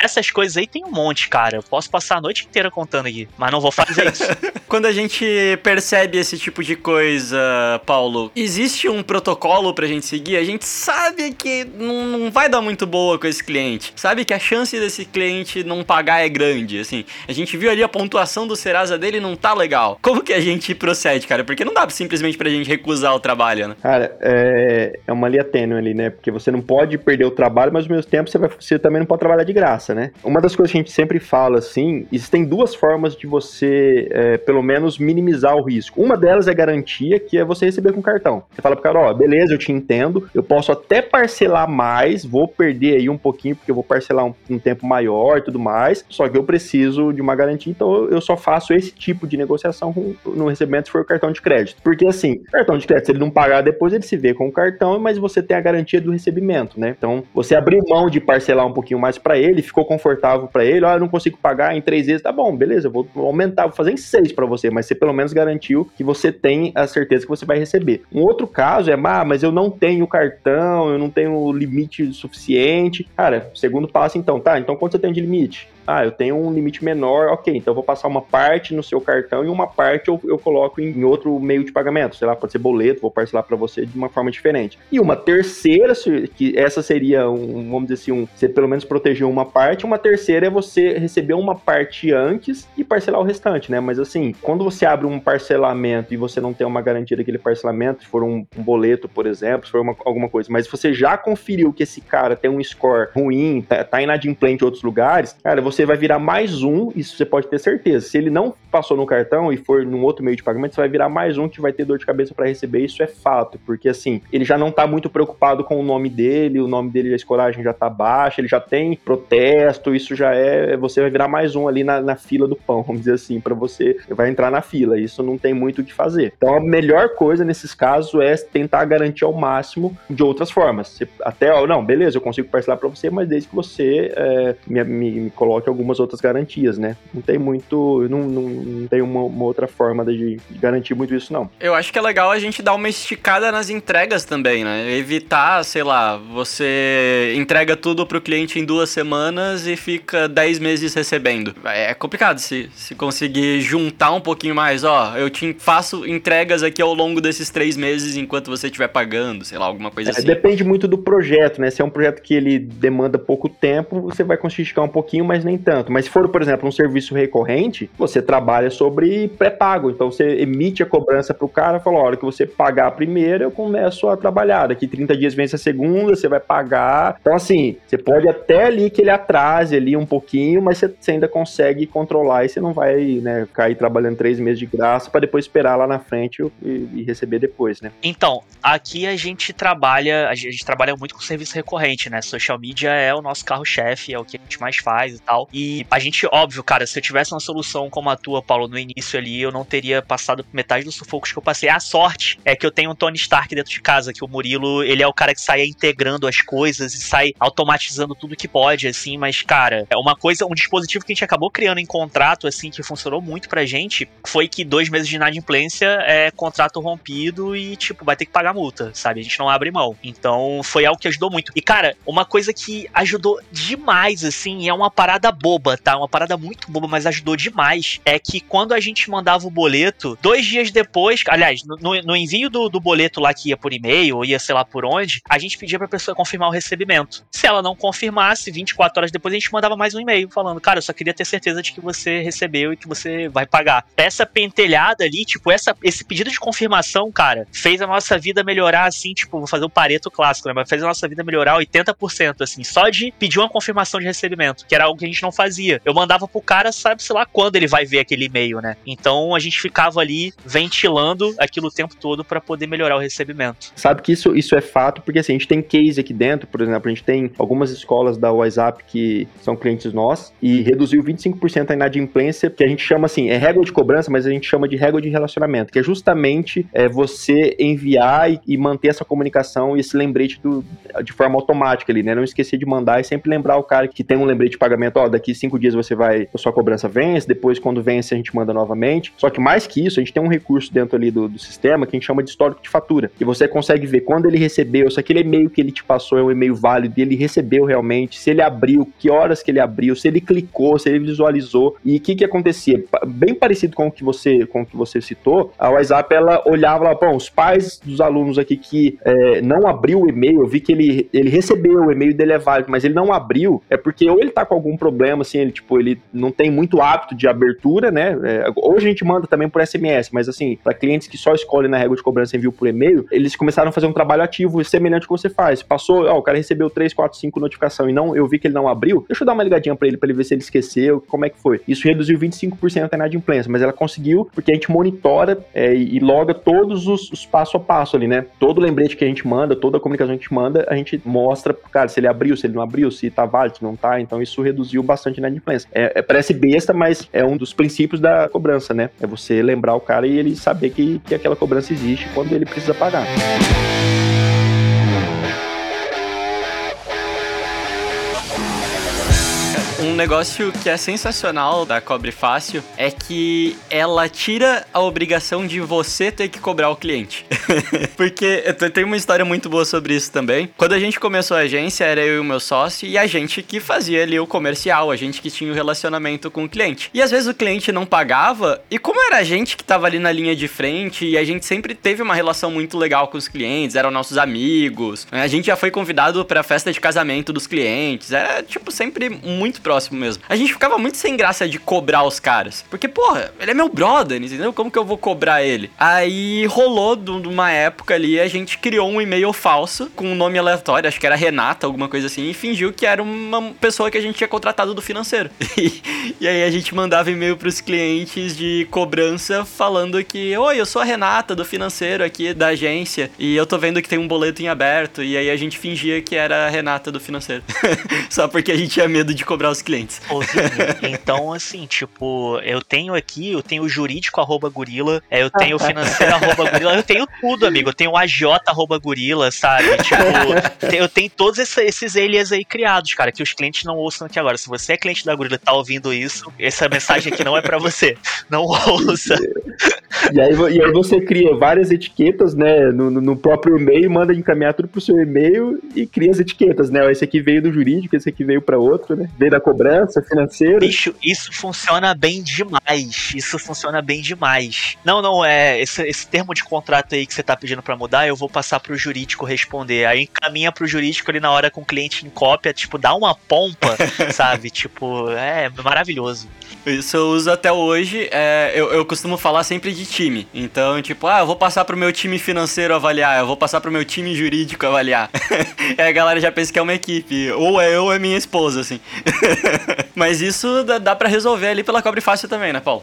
essas coisas aí tem um monte, cara. Eu posso passar a noite inteira contando aqui, mas não vou fazer isso. Quando a gente percebe esse tipo de coisa, Paulo, existe um protocolo pra gente seguir? A gente sabe que não, não vai dar muito boa com esse cliente. Sabe que a chance desse cliente não pagar é grande, assim. A gente viu ali a pontuação do Serasa dele não tá legal. Como que a gente procede, cara? Porque não dá simplesmente pra gente recusar o trabalho, né? Cara, é, é uma linha tênue ali, né? Porque você não pode perder o trabalho, mas ao mesmo tempo você, vai, você também não pode trabalhar de graça, né? Uma das coisas que a gente sempre fala, assim, existem duas formas de você, é, pelo menos, minimizar o risco. Uma delas é garantia, que é você receber com cartão. Você fala pro cara, ó, beleza, eu te entendo, eu posso até parcelar mais, vou perder aí um pouquinho, porque eu vou parcelar um, um tempo maior e tudo mais, só que eu preciso de uma garantia, então eu só faço esse tipo de negociação com, no recebimento se for cartão de crédito. Porque assim, cartão de crédito, ele não pagar pagar depois, ele se vê com o cartão, mas você tem a garantia do recebimento, né? Então, você abriu mão de parcelar um pouquinho mais para ele, ficou confortável para ele, ó, eu não consigo pagar em três vezes, tá bom, beleza, vou aumentar, vou fazer em seis para você, mas você pelo menos garantiu que você tem a certeza que você vai receber. Um outro caso é, ah, mas eu não tenho cartão, eu não tenho limite suficiente. Cara, segundo passo então, tá, então quanto você tem de limite? ah, eu tenho um limite menor, ok, então eu vou passar uma parte no seu cartão e uma parte eu, eu coloco em, em outro meio de pagamento, sei lá, pode ser boleto, vou parcelar para você de uma forma diferente. E uma terceira, que essa seria um, vamos dizer assim, um, você pelo menos protegeu uma parte, uma terceira é você receber uma parte antes e parcelar o restante, né? Mas assim, quando você abre um parcelamento e você não tem uma garantia daquele parcelamento, se for um, um boleto, por exemplo, se for uma, alguma coisa, mas você já conferiu que esse cara tem um score ruim, tá, tá inadimplente em outros lugares, cara, você vai virar mais um, isso você pode ter certeza. Se ele não passou no cartão e for num outro meio de pagamento, você vai virar mais um que vai ter dor de cabeça para receber, isso é fato, porque assim, ele já não tá muito preocupado com o nome dele, o nome dele, a escoragem já tá baixa, ele já tem protesto, isso já é, você vai virar mais um ali na, na fila do pão, vamos dizer assim, para você, vai entrar na fila, isso não tem muito o que fazer. Então a melhor coisa nesses casos é tentar garantir ao máximo de outras formas. Você, até, ó, não, beleza, eu consigo parcelar para você, mas desde que você é, me, me, me coloque algumas outras garantias, né? Não tem muito. Não, não, não tem uma, uma, outra forma de, de, garantir muito isso, não. Eu acho que é legal a gente dar uma esticada nas entregas também, né? Evitar, sei lá, você entrega tudo pro cliente em duas semanas e fica dez meses recebendo. É complicado se, se conseguir juntar um pouquinho mais, ó. Eu te faço entregas aqui ao longo desses três meses enquanto você estiver pagando, sei lá, alguma coisa é, assim. Depende muito do projeto, né? Se é um projeto que ele demanda pouco tempo, você vai conseguir esticar um pouquinho, mas nem tanto. Mas se for, por exemplo, um serviço recorrente, você trabalha sobre pré-pago. Então você emite a cobrança para o cara, fala: a hora que você pagar a primeira, eu começo a trabalhar. Daqui 30 dias vence a segunda, você vai pagar. Então, assim, você pode até ali que ele atrase ali um pouquinho, mas você, ainda consegue controlar e você não vai né, cair trabalhando três meses de graça para depois esperar lá na frente e, e, receber depois, né? Então, aqui a gente trabalha, a gente trabalha muito com serviço recorrente, né? Social media é o nosso carro-chefe, é o que a gente mais faz e tal. E a gente, óbvio, cara, se eu tivesse uma solução como a tua, Paulo, no início ali, eu não teria passado metade dos sufocos que eu passei. A sorte é que eu tenho um Tony Stark dentro de casa, que o Murilo, ele é o cara que sai integrando as coisas e sai automatizando tudo que pode, assim, mas, cara, é uma coisa, um dispositivo que a gente acabou criando em contrato, assim, que funcionou muito pra gente, foi que dois meses de inadimplência é contrato rompido e, tipo, vai ter que pagar multa, sabe? A gente não abre mão. Então, foi algo que ajudou muito. E, cara, uma coisa que ajudou demais, assim, é uma parada boba, tá? Uma parada muito boba, mas ajudou demais. É que quando a gente mandava o boleto, dois dias depois, aliás, no, no envio do, do, boleto lá que ia por e-mail, ou ia sei lá por onde, a gente pedia pra pessoa confirmar o recebimento. Se ela não confirmasse, 24 horas depois a gente mandava mais um e-mail falando, cara, eu só queria ter certeza de que você recebeu e que você vai pagar. Essa pentelhada ali, tipo, essa, esse pedido de confirmação, cara, fez a nossa vida melhorar assim, tipo, vou fazer o um pareto clássico, né? Mas fez a nossa vida melhorar 80%, assim, só de pedir uma confirmação de recebimento, que era algo que a gente não fazia. Eu mandava pro cara, sabe, sei lá quando ele vai ver aquele e-mail, né? Então a gente ficava ali ventilando aquilo o tempo todo para poder melhorar o recebimento. Sabe que isso, isso é fato, porque assim, a gente tem case aqui dentro, por exemplo, a gente tem algumas escolas da WhatsApp que são clientes nossos e reduziu 25% a inadimplência, que a gente chama assim, é régua de cobrança, mas a gente chama de régua de relacionamento, que é justamente é, você enviar e, e manter essa comunicação e esse lembrete do, de forma automática ali, né? Não esquecer de mandar e sempre lembrar o cara que tem um lembrete de pagamento, ó, daqui cinco dias você vai, a sua cobrança vence, depois quando vence a gente manda novamente. Só que mais que isso, a gente tem um recurso dentro ali do, do sistema que a gente chama de histórico de fatura. E você consegue ver quando ele recebeu, se aquele e-mail que ele te passou é um e-mail válido e ele recebeu realmente, se ele abriu, que horas que ele abriu, se ele clicou, se ele visualizou e o que que acontecia. Bem parecido com o que você, com o que você citou, a WhatsApp ela olhava lá, bom, os pais dos alunos aqui que é, não abriu o e-mail, eu vi que ele, ele recebeu, o e-mail dele é válido, mas ele não abriu, é porque ou ele tá com algum problema, assim, ele, tipo, ele não tem muito hábito de abertura, né? É, hoje a gente manda também por SMS, mas assim, para clientes que só escolhem na régua de cobrança envio por e-mail, eles começaram a fazer um trabalho ativo semelhante ao que você faz. Passou, ó, o cara recebeu 3, 4, 5 notificação e não, eu vi que ele não abriu, deixa eu dar uma ligadinha para ele, para ele ver se ele esqueceu, como é que foi. Isso reduziu 25% a inadimplência, mas ela conseguiu porque a gente monitora é, e loga todos os, os passo a passo ali, né? Todo lembrete que a gente manda, toda a comunicação que a gente manda, a gente mostra, cara, se ele abriu, se ele não abriu, se tá válido, se não tá, então isso reduziu bastante a inadimplência. É, é, parece besta, mas é um dos princípios da cobrança, né? É você lembrar o cara e ele saber que, que aquela cobrança existe. Quando ele precisa pagar. Um negócio que é sensacional da Cobre Fácil é que ela tira a obrigação de você ter que cobrar o cliente. Porque tem uma história muito boa sobre isso também. Quando a gente começou a agência, era eu e o meu sócio e a gente que fazia ali o comercial, a gente que tinha o relacionamento com o cliente. E às vezes o cliente não pagava, e como era a gente que tava ali na linha de frente e a gente sempre teve uma relação muito legal com os clientes, eram nossos amigos, né? a gente já foi convidado pra festa de casamento dos clientes, era tipo sempre muito próximo mesmo. A gente ficava muito sem graça de cobrar os caras. Porque, porra, ele é meu brother, entendeu? Como que eu vou cobrar ele? Aí rolou de uma época ali, a gente criou um e-mail falso com um nome aleatório, acho que era Renata, alguma coisa assim, e fingiu que era uma pessoa que a gente tinha contratado do financeiro. E, aí a gente mandava e-mail pros clientes de cobrança falando que, oi, eu sou a Renata do financeiro aqui da agência e eu tô vendo que tem um boleto em aberto. E aí a gente fingia que era a Renata do financeiro. Só porque a gente tinha medo de cobrar os clientes. Ô, Vini, então, assim, tipo, eu tenho aqui, eu tenho o jurídico arroba gorila, é, eu tenho o financeiro arroba gorila, eu tenho tudo, amigo. Eu tenho o AJ arroba gorila, sabe? Tipo, eu tenho todos esses alias aí criados, cara, que os clientes não ouçam aqui agora. Se você é cliente da gorila e tá ouvindo isso, essa mensagem aqui não é para você. Não ouça. E aí, e aí você cria várias etiquetas, né, no, no próprio e-mail, manda encaminhar tudo pro seu e-mail e cria as etiquetas, né? Esse aqui veio do jurídico, esse aqui veio para outro, né? Veio da cobrança financeira. Bicho, isso funciona bem demais. Isso funciona bem demais. Não, não, é. Esse, esse termo de contrato aí que você tá pedindo para mudar, eu vou passar pro jurídico responder. Aí encaminha pro jurídico ali na hora com o cliente em cópia, tipo, dá uma pompa, sabe? Tipo, é maravilhoso. Isso eu uso até hoje. É, eu, eu costumo falar sempre de time. Então, tipo, ah, eu vou passar pro meu time financeiro avaliar, eu vou passar pro meu time jurídico avaliar. Aí a galera já pensa que é uma equipe. Ou é eu ou é minha esposa, assim. Mas isso dá, dá para resolver ali pela Cobre Fácil também, né, Paulo?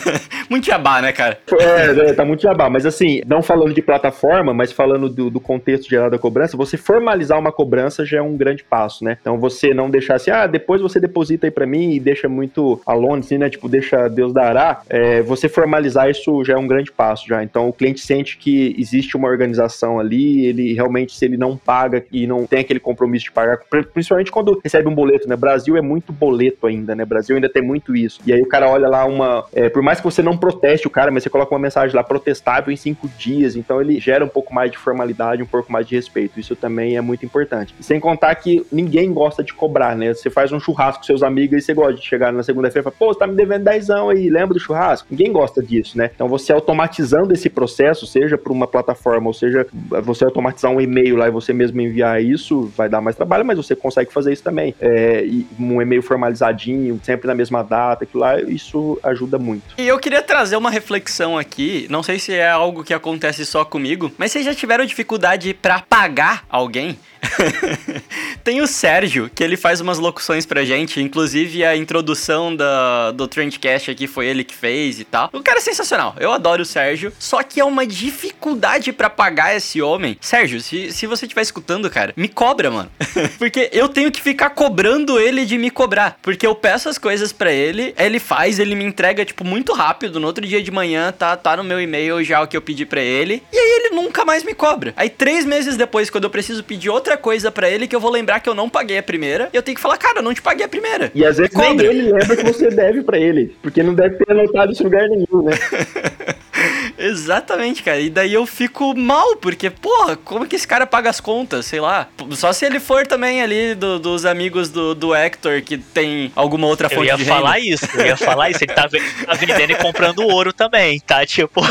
muito jabá, né, cara? É, é, tá muito jabá. Mas assim, não falando de plataforma, mas falando do, do contexto geral da cobrança, você formalizar uma cobrança já é um grande passo, né? Então você não deixar assim, ah, depois você deposita aí para mim e deixa muito alone, assim, né? Tipo, deixa Deus dará. É, você formalizar isso já é um grande passo já. Então o cliente sente que existe uma organização ali, ele realmente, se ele não paga e não tem aquele compromisso de pagar, principalmente quando recebe um boleto, né? Brasil é muito boleto ainda, né? Brasil ainda tem muito isso. E aí o cara olha lá uma. É, por mais que você não proteste o cara, mas você coloca uma mensagem lá protestável em cinco dias, então ele gera um pouco mais de formalidade, um pouco mais de respeito. Isso também é muito importante. Sem contar que ninguém gosta de cobrar, né? Você faz um churrasco com seus amigos e você gosta de chegar na segunda-feira e pô, você tá me devendo dezão aí, lembra do churrasco? Ninguém gosta disso, né? Então você automatizando esse processo, seja por uma plataforma, ou seja, você automatizar um e-mail lá e você mesmo enviar isso, vai dar mais trabalho, mas você consegue fazer isso também. É, um e-mail formalizadinho, sempre na mesma data, aquilo lá, isso ajuda muito. E eu queria trazer uma reflexão aqui, não sei se é algo que acontece só comigo, mas vocês já tiveram dificuldade para pagar alguém? Tem o Sérgio, que ele faz umas locuções pra gente, inclusive a introdução da, do Trendcast aqui foi ele que fez e tal. O cara é sensacional, eu adoro o Sérgio, só que é uma dificuldade para pagar esse homem. Sérgio, se, se você estiver escutando, cara, me cobra, mano. porque eu tenho que ficar cobrando ele de me cobrar, porque eu peço as coisas para ele, ele faz, ele me entrega, tipo, muito rápido, no outro dia de manhã tá, tá no meu e-mail já o que eu pedi para ele, e aí ele nunca mais me cobra. Aí três meses depois, quando eu preciso pedir outra coisa para ele, que eu vou lembrar que eu não paguei a primeira, eu tenho que falar, cara, eu não te paguei a primeira. E às vezes nem ele lembra que você deve para ele, porque não deve ter anotado isso em lugar nenhum, né? Exatamente, cara. E daí eu fico mal, porque, porra, como que esse cara paga as contas? Sei lá. Só se ele for também ali do, dos amigos do, do Hector, que tem alguma outra fonte de renda. Eu ia falar isso, eu ia falar isso. Ele tá, tá vendendo e comprando ouro também, tá? Tipo.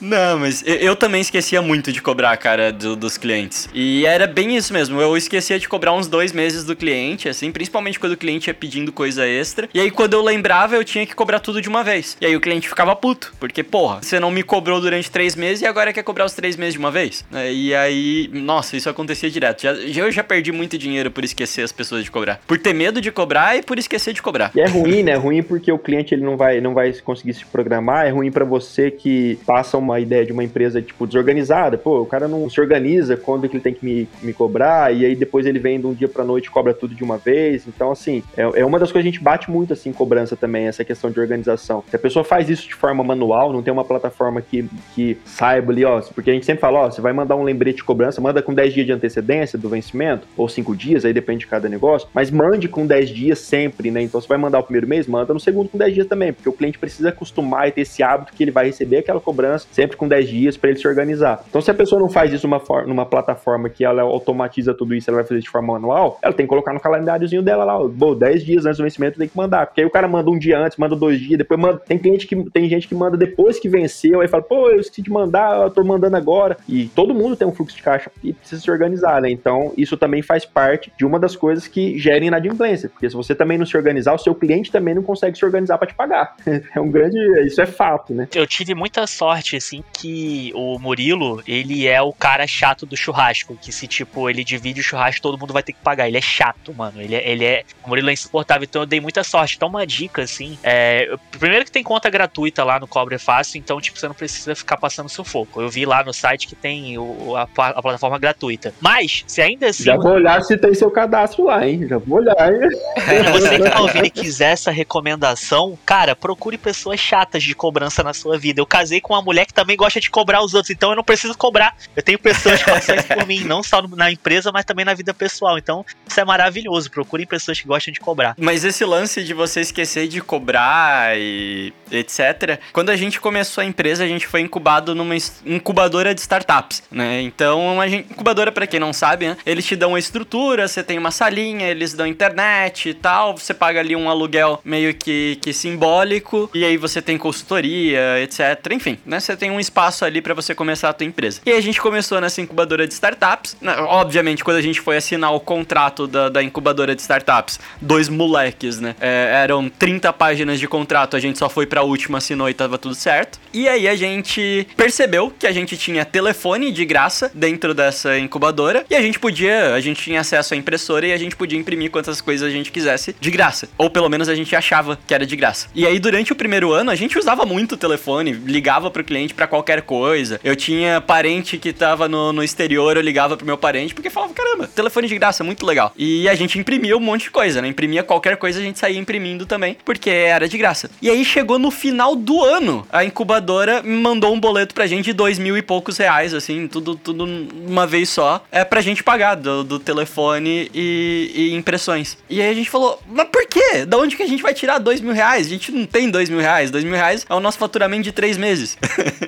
Não, mas eu também esquecia muito de cobrar, cara, do, dos clientes. E era bem isso mesmo. Eu esquecia de cobrar uns dois meses do cliente, assim, principalmente quando o cliente ia pedindo coisa extra. E aí, quando eu lembrava, eu tinha que cobrar tudo de uma vez. E aí o cliente ficava puto, porque, porra, você não me cobrou durante três meses e agora quer cobrar os três meses de uma vez? É, e aí, nossa, isso acontecia direto. Já, eu já perdi muito dinheiro por esquecer as pessoas de cobrar. Por ter medo de cobrar e por esquecer de cobrar. E é ruim, né? É ruim porque o cliente ele não vai, não vai conseguir se programar. É ruim para você que passa uma ideia de uma empresa, tipo, desorganizada. Pô, o cara não se organiza quando que ele tem que me, me cobrar, e aí depois ele vem de um dia pra noite e cobra tudo de uma vez. Então, assim, é, é uma das coisas que a gente bate muito, assim, cobrança também, essa questão de organização. Se a pessoa faz isso de forma manual, não tem uma plataforma que, que saiba ali, ó, porque a gente sempre fala, ó, você vai mandar um lembrete de cobrança, manda com 10 dias de antecedência do vencimento, ou 5 dias, aí depende de cada negócio, mas mande com 10 dias sempre, né? Então, você vai mandar o primeiro mês, manda no segundo com 10 dias também, porque o cliente precisa acostumar e ter esse hábito que ele vai receber aquela cobrança sempre com 10 dias para ele se organizar. Então, se a pessoa não faz isso numa, numa plataforma que ela automatiza tudo isso, ela vai fazer de forma manual, ela tem que colocar no calendáriozinho dela lá, bom, 10 dias antes do vencimento tem que mandar, porque aí o cara manda um dia antes, manda dois dias, depois manda. Tem cliente que tem gente que manda depois que venceu, aí fala, pô, eu esqueci de mandar, eu tô mandando agora. E todo mundo tem um fluxo de caixa e precisa se organizar, né? Então, isso também faz parte de uma das coisas que gerem inadimplência, porque se você também não se organizar, o seu cliente também não consegue se organizar para te pagar. É um grande. Isso é fato, né? Eu tive muita sorte, assim, que o Murilo, ele é o cara chato do churrasco. Que se, tipo, ele divide o churrasco, todo mundo vai ter que pagar. Ele é chato, mano. Ele é. Ele é o Murilo é insuportável, então eu dei muita sorte. Então, uma dica, assim. É, primeiro que tem conta gratuita lá no Cobre Fácil, então, tipo, você não precisa ficar passando sufoco. Eu vi lá no site que tem o, a, a plataforma gratuita. Mas, se ainda assim. Já vou olhar se tem seu cadastro lá, hein? Já vou olhar, hein? Se você que tá ouvindo e quiser essa recomendação, cara, procure pessoas chatas de cobrança na sua vida. Eu casei com uma mulher que também gosta de cobrar os outros, então eu não preciso cobrar. Eu tenho pessoas que fazem isso por mim, não só na empresa, mas também na vida pessoal. Então, isso é maravilhoso. Procurem pessoas que gostam de cobrar. Mas esse lance de você esquecer de cobrar e etc. Quando a gente começou a empresa, a gente foi incubado numa incubadora de startups, né? Então, a gente, incubadora, para quem não sabe, né? Eles te dão uma estrutura, você tem uma salinha, eles dão internet e tal, você paga ali um aluguel meio que, que simbólico, e aí você tem consultoria, etc. Enfim, né? Você tem um espaço ali para você começar a tua empresa. E a gente começou nessa incubadora de startups. Né? Obviamente, quando a gente foi assinar o contrato da, da incubadora de startups, dois moleques, né? É, eram 30 páginas de contrato, a gente só foi pra última, assinou e tava tudo certo. E aí a gente percebeu que a gente tinha telefone de graça dentro dessa incubadora e a gente podia, a gente tinha acesso à impressora e a gente podia imprimir quantas coisas a gente quisesse de graça. Ou pelo menos a gente achava que era de graça. E aí durante o primeiro ano a gente usava muito o telefone, ligava pro cliente para qualquer coisa. Eu tinha parente que tava no, no exterior, eu ligava pro meu parente porque falava, caramba, telefone de graça, muito legal. E a gente imprimia um monte de coisa, né? Imprimia qualquer coisa, a gente saía imprimindo também, porque era de graça. E aí chegou no final do ano, a incubadora mandou um boleto pra gente de dois mil e poucos reais, assim, tudo, tudo uma vez só, é pra gente pagar do, do telefone e, e, impressões. E aí a gente falou, mas por quê? Da onde que a gente vai tirar dois mil reais? A gente não tem dois mil reais. Dois mil reais é o nosso faturamento de três meses.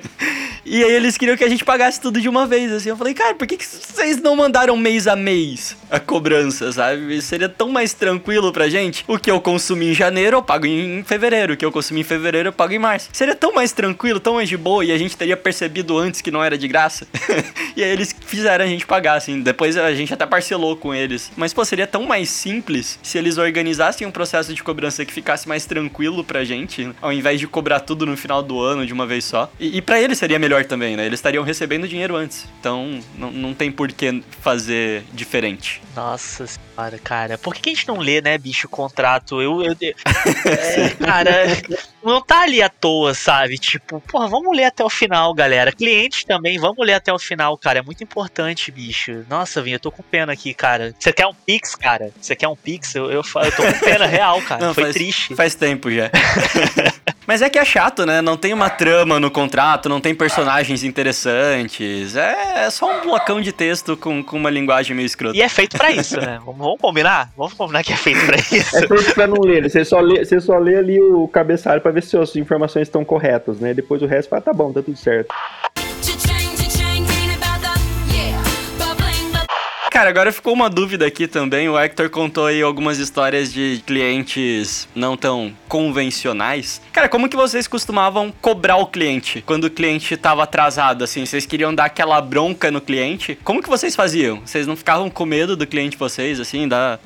e aí eles queriam que a gente pagasse tudo de uma vez, assim. Eu falei, cara, por que, que vocês não mandaram mês a mês a cobrança, sabe? Seria tão mais tranquilo pra gente. O que eu consumi em janeiro, eu pago em fevereiro. O que eu consumi em fevereiro, eu pago em março. Seria tão mais tranquilo, tão mais de boa, e a gente teria percebido antes que não era de graça. e aí eles fizeram a gente pagar, assim. Depois a gente até parcelou com eles. Mas, pô, seria tão mais simples se eles organizassem um processo de cobrança que ficasse mais tranquilo pra gente, ao invés de cobrar tudo no final do ano de uma vez só. E, e para eles seria melhor também, né? Eles estariam recebendo dinheiro antes. Então, não, não tem por que fazer diferente. Nossa senhora, cara. Por que a gente não lê, né, bicho, o contrato? Eu. eu é, cara, não tá ali à toa, sabe? Tipo, porra, vamos ler até o final, galera. Clientes também, vamos ler até o final, cara. É muito importante, bicho. Nossa, Vinha, eu tô com pena aqui, cara. Você quer um Pix, cara? Você quer um Pix? Eu, eu, eu tô com pena real, cara. Não, Foi faz, triste. Faz tempo já. Mas é que é chato, né? Não tem uma trama no contrato, não tem personagens interessantes. É, é só um blocão de texto com, com uma linguagem meio escrota. E é feito pra isso, né? Vamos, vamos combinar? Vamos combinar que é feito pra isso. É feito pra não ler. Você só lê, você só lê ali o cabeçalho pra ver se as informações estão corretas, né? Depois o resto fala, tá bom, tá tudo certo. Cara, agora ficou uma dúvida aqui também. O Hector contou aí algumas histórias de clientes não tão convencionais. Cara, como que vocês costumavam cobrar o cliente quando o cliente tava atrasado, assim? Vocês queriam dar aquela bronca no cliente? Como que vocês faziam? Vocês não ficavam com medo do cliente de vocês, assim, da...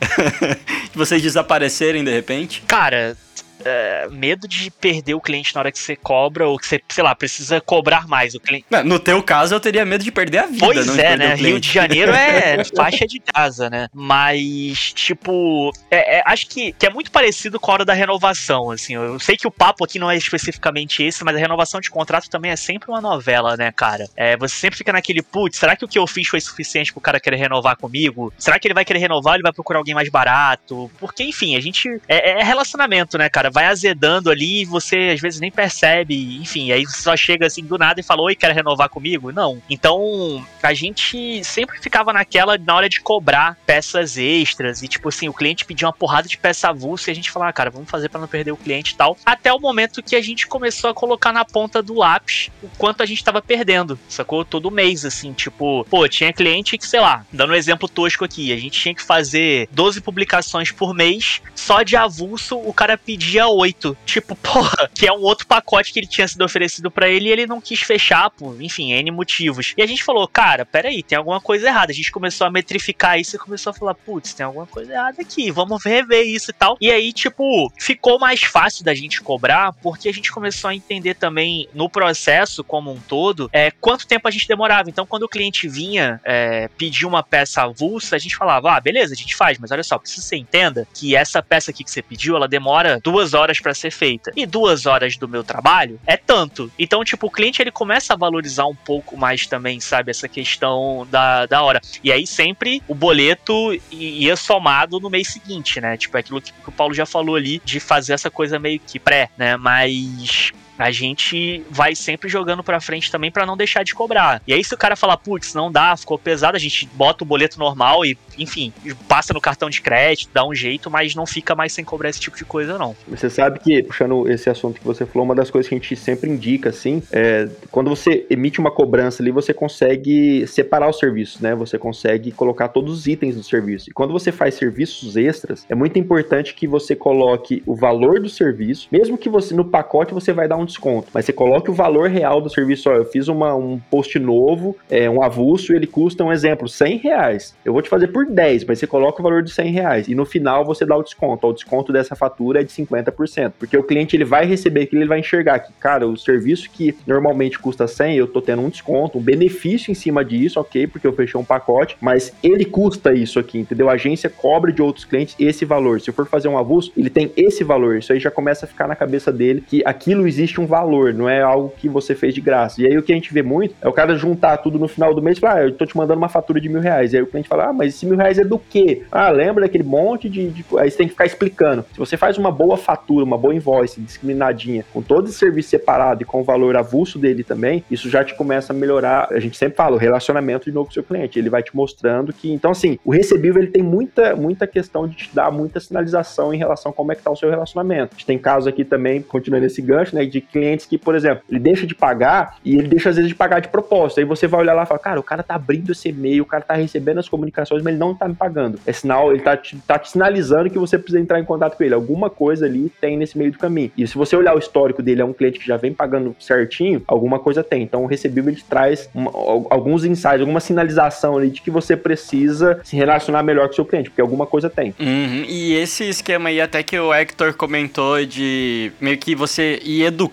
de vocês desaparecerem de repente? Cara, é, medo de perder o cliente na hora que você cobra, ou que você, sei lá, precisa cobrar mais o cliente. No teu caso, eu teria medo de perder a vida, Pois é, né? Rio de Janeiro é faixa de casa, né? Mas, tipo, é- é- acho que, que é muito parecido com a hora da renovação, assim. Eu sei que o papo aqui não é especificamente esse, mas a renovação de contrato também é sempre uma novela, né, cara? É, você sempre fica naquele, putz, será que o que eu fiz foi suficiente pro cara querer renovar comigo? Será que ele vai querer renovar ou ele vai procurar alguém mais barato? Porque, enfim, a gente. É, é relacionamento, né, cara? Vai azedando ali e você às vezes nem percebe. Enfim, aí você só chega assim do nada e fala, oi, quer renovar comigo? Não. Então, a gente sempre ficava naquela na hora de cobrar peças extras e, tipo assim, o cliente pedia uma porrada de peça avulsa e a gente falava, ah, cara, vamos fazer pra não perder o cliente e tal. Até o momento que a gente começou a colocar na ponta do lápis o quanto a gente tava perdendo, sacou? Todo mês, assim, tipo, pô, tinha cliente que, sei lá, dando um exemplo tosco aqui, a gente tinha que fazer 12 publicações por mês, só de avulso o cara pedia 8. Tipo, porra, que é um outro pacote que ele tinha sido oferecido pra ele e ele não quis fechar, por, enfim, N motivos. E a gente falou, cara, peraí, tem alguma coisa errada. A gente começou a metrificar isso e começou a falar, putz, tem alguma coisa errada aqui, vamos rever isso e tal. E aí, tipo, ficou mais fácil da gente cobrar, porque a gente começou a entender também no processo como um todo, é, quanto tempo a gente demorava. Então, quando o cliente vinha é, pedir uma peça avulsa, a gente falava, ah, beleza, a gente faz, mas olha só, preciso que você entenda que essa peça aqui que você pediu, ela demora duas horas pra ser feita. E duas horas do meu trabalho é tanto. Então, tipo, o cliente ele começa a valorizar um pouco mais também, sabe, essa questão da, da hora. E aí sempre o boleto ia somado no mês seguinte, né? Tipo, é aquilo que o Paulo já falou ali, de fazer essa coisa meio que pré, né? Mas a gente vai sempre jogando pra frente também pra não deixar de cobrar. E aí se o cara falar, putz, não dá, ficou pesado, a gente bota o boleto normal e, enfim, passa no cartão de crédito, dá um jeito, mas não fica mais sem cobrar esse tipo de coisa, não. Você sabe que, puxando esse assunto que você falou, uma das coisas que a gente sempre indica, assim, é quando você emite uma cobrança ali, você consegue separar os serviços, né? Você consegue colocar todos os itens do serviço. E quando você faz serviços extras, é muito importante que você coloque o valor do serviço, mesmo que você no pacote você vai dar um desconto, mas você coloque o valor real do serviço. Ó, eu fiz uma, um post novo, é, um avulso, ele custa, um exemplo, 100 reais. Eu vou te fazer por 10, mas você coloca o valor de 100 reais. E no final você dá o desconto. Ó, o desconto dessa fatura é de 50%. Porque o cliente ele vai receber aquilo, ele vai enxergar que, cara, o serviço que normalmente custa 100, eu tô tendo um desconto, um benefício em cima disso, ok, porque eu fechei um pacote, mas ele custa isso aqui, entendeu? A agência cobra de outros clientes esse valor. Se eu for fazer um avulso, ele tem esse valor. Isso aí já começa a ficar na cabeça dele que aquilo existe um valor, não é algo que você fez de graça. E aí o que a gente vê muito é o cara juntar tudo no final do mês e falar, ah, eu tô te mandando uma fatura de mil reais. E aí o cliente fala, ah, mas esse mil reais é do quê? Ah, lembra daquele monte de, de... Aí você tem que ficar explicando. Se você faz uma boa fatura, uma boa invoice, discriminadinha, com todo esse serviço separado e com o valor avulso dele também, isso já te começa a melhorar. A gente sempre fala, o relacionamento de novo com o seu cliente. Ele vai te mostrando que. Então, assim, o recebível ele tem muita, muita questão de te dar muita sinalização em relação a como é que tá o seu relacionamento. A gente tem casos aqui também, continuando esse gancho, né, de clientes que, por exemplo, ele deixa de pagar e ele deixa às vezes de pagar de propósito. Aí você vai olhar lá e fala, cara, o cara tá abrindo esse e-mail, o cara tá recebendo as comunicações, mas ele não tá me pagando. É sinal, ele tá te, tá te sinalizando que você precisa entrar em contato com ele. Alguma coisa ali tem nesse meio do caminho. E se você olhar o histórico dele, é um cliente que já vem pagando certinho, alguma coisa tem. Então o recebível ele traz uma, alguns insights, alguma sinalização ali de que você precisa se relacionar melhor com o seu cliente, porque alguma coisa tem. Uhum, E esse esquema aí, até que o Hector comentou de meio que você ir educando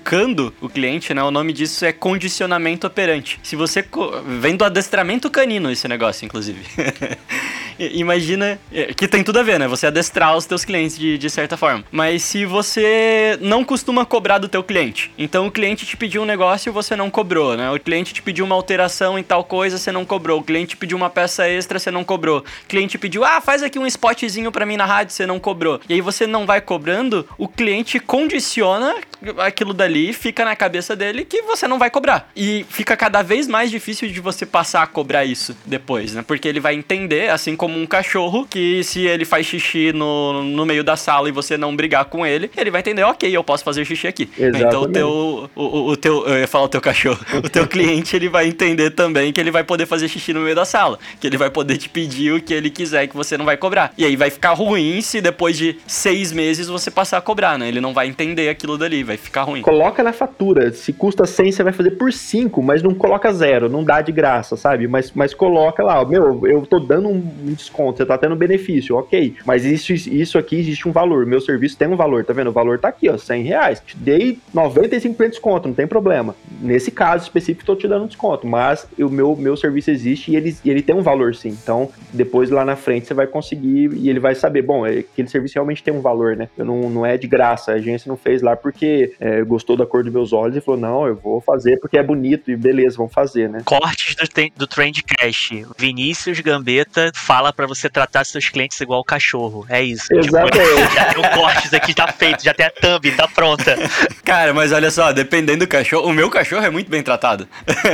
o cliente, né? O nome disso é condicionamento operante. Se você. co- Vem do adestramento canino esse negócio, inclusive. Imagina. é, Que tem tudo a ver, né? Você adestrar os teus clientes de, de certa forma. Mas se você não costuma cobrar do teu cliente, então o cliente te pediu um negócio e você não cobrou, né? O cliente te pediu uma alteração em tal coisa, você não cobrou. O cliente pediu uma peça extra, você não cobrou. O cliente pediu, ah, faz aqui um spotzinho pra mim na rádio, você não cobrou. E aí você não vai cobrando, o cliente condiciona aquilo dali, fica na cabeça dele que você não vai cobrar. E fica cada vez mais difícil de você passar a cobrar isso depois, né? Porque ele vai entender, assim como um cachorro, que se ele faz xixi no, no meio da sala e você não brigar com ele, ele vai entender, ok, eu posso fazer xixi aqui. Exatamente. Então o teu, o, o- teu, eu ia falar o teu cachorro, o teu cliente, ele vai entender também que ele vai poder fazer xixi no meio da sala, que ele vai poder te pedir o que ele quiser que você não vai cobrar. E aí vai ficar ruim se depois de seis meses você passar a cobrar, né? Ele não vai entender aquilo dali, vai ficar ruim. Coloca na fatura. Se custa 100, você vai fazer por 5, mas não coloca zero, não dá de graça, sabe? Mas, mas coloca lá, ó, meu, eu tô dando um desconto, você tá tendo benefício, ok. Mas isso, isso aqui existe um valor. Meu serviço tem um valor, tá vendo? O valor tá aqui, ó, 100 reais. Te dei 95% de desconto, não tem problema. Nesse caso específico, tô te dando um desconto, mas o meu, meu serviço existe e ele, ele tem um valor sim. Então, depois lá na frente você vai conseguir e ele vai saber, bom, é, aquele serviço realmente tem um valor, né? Eu não, não é de graça, a agência não fez lá porque é, gostou da cor dos meus olhos e falou, não, eu vou fazer porque é bonito e beleza, vamos fazer, né? Cortes do, do Trendcast. Vinícius Gambetta fala para você tratar seus clientes igual cachorro. É isso. Tipo, Exatamente. Tipo, já tem o cortes aqui, tá feito, já tem a thumb, tá pronta. Cara, mas olha só, dependendo do cachorro, o meu cachorro é muito bem tratado.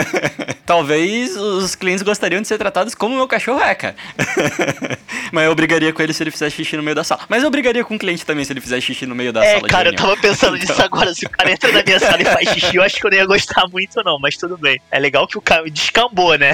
Talvez os clientes gostariam de ser tratados como o meu cachorro é, cara. mas eu brigaria com ele se ele fizesse xixi no meio da sala. Mas eu brigaria com o cliente também se ele fizesse xixi no meio da é, sala. É, cara, eu tava pensando então... nisso agora. Se o cara entra na minha sala e faz xixi, eu acho que eu não ia gostar muito, não, mas tudo bem. É legal que o cara descambou, né?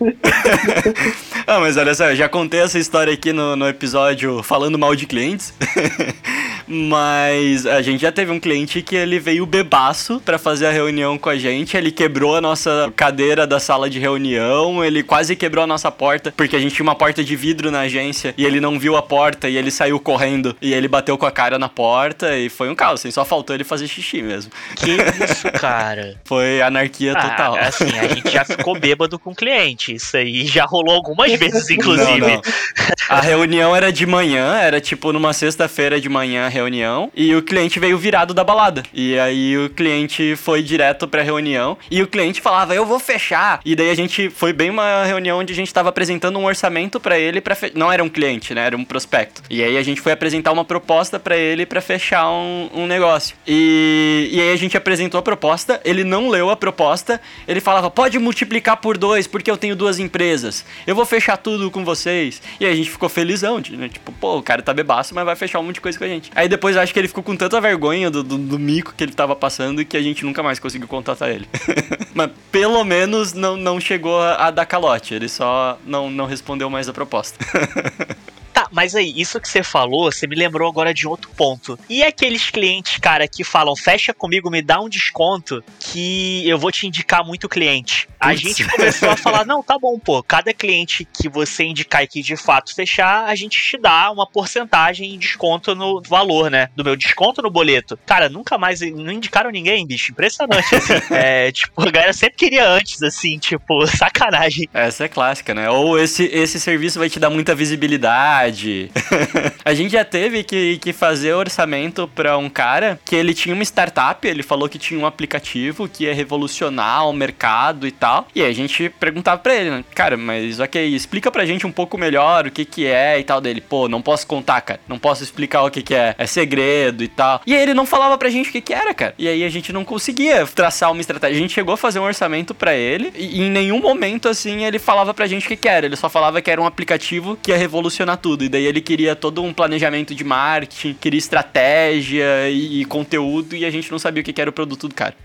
ah, mas olha só, eu já contei essa história aqui no, no episódio falando mal de clientes. mas a gente já teve um cliente que ele veio bebaço para fazer a reunião com a gente. Ele quebrou a nossa cadeira da sala de reunião, ele quase quebrou a nossa porta, porque a gente tinha uma porta de vidro na agência e ele não viu a porta e ele saiu correndo e ele bateu com a cara na porta e foi um caos, assim, só faltou ele fazer xixi mesmo. Que isso, cara? Foi anarquia ah, total. Assim, a gente já ficou bêbado com o cliente. Isso aí já rolou algumas vezes, inclusive. Não, não. A reunião era de manhã, era tipo numa sexta-feira de manhã a reunião, e o cliente veio virado da balada. E aí o cliente foi direto pra reunião, e o cliente falava, eu vou fechar. E daí a gente foi bem uma reunião onde a gente tava apresentando um orçamento para ele para fe... não era um cliente, né, era um prospecto. E aí a gente foi apresentar uma proposta para ele para fechar um, um negócio. E... e aí a gente apresentou a proposta, ele não leu a proposta, ele falava, pode multiplicar por dois, porque eu tenho duas empresas. Eu vou fechar tudo com vocês. E a gente ficou felizão, né? Tipo, pô, o cara tá bebaço, mas vai fechar um monte de coisa com a gente. Aí depois acho que ele ficou com tanta vergonha do, do, do mico que ele tava passando que a gente nunca mais conseguiu contatar ele. mas pelo menos não, não chegou a, a dar calote, ele só não, não respondeu mais a proposta. Tá, mas aí, isso que você falou, você me lembrou agora de outro ponto. E aqueles clientes, cara, que falam, fecha comigo, me dá um desconto, que eu vou te indicar muito cliente. A gente começou a falar, não, tá bom, pô, cada cliente que você indicar e que de fato fechar, a gente te dá uma porcentagem em desconto no valor, né? Do meu desconto no boleto. Cara, nunca mais, não indicaram ninguém, bicho, impressionante, assim. é, tipo, a galera sempre queria antes, assim, tipo, sacanagem. Essa é clássica, né? Ou esse, esse serviço vai te dar muita visibilidade, a gente já teve que, que fazer orçamento para um cara que ele tinha uma startup, ele falou que tinha um aplicativo que ia revolucionar o mercado e tal. E aí a gente perguntava para ele, né? cara, mas ok, explica pra gente um pouco melhor o que que é e tal dele. Pô, não posso contar, cara. Não posso explicar o que que é. É segredo e tal. E aí ele não falava pra gente o que que era, cara. E aí a gente não conseguia traçar uma estratégia. A gente chegou a fazer um orçamento para ele e em nenhum momento assim ele falava pra gente o que que era. Ele só falava que era um aplicativo que ia revolucionar tudo tudo. E daí ele queria todo um planejamento de marketing, queria estratégia e, e conteúdo, e a gente não sabia o que, que era o produto do cara.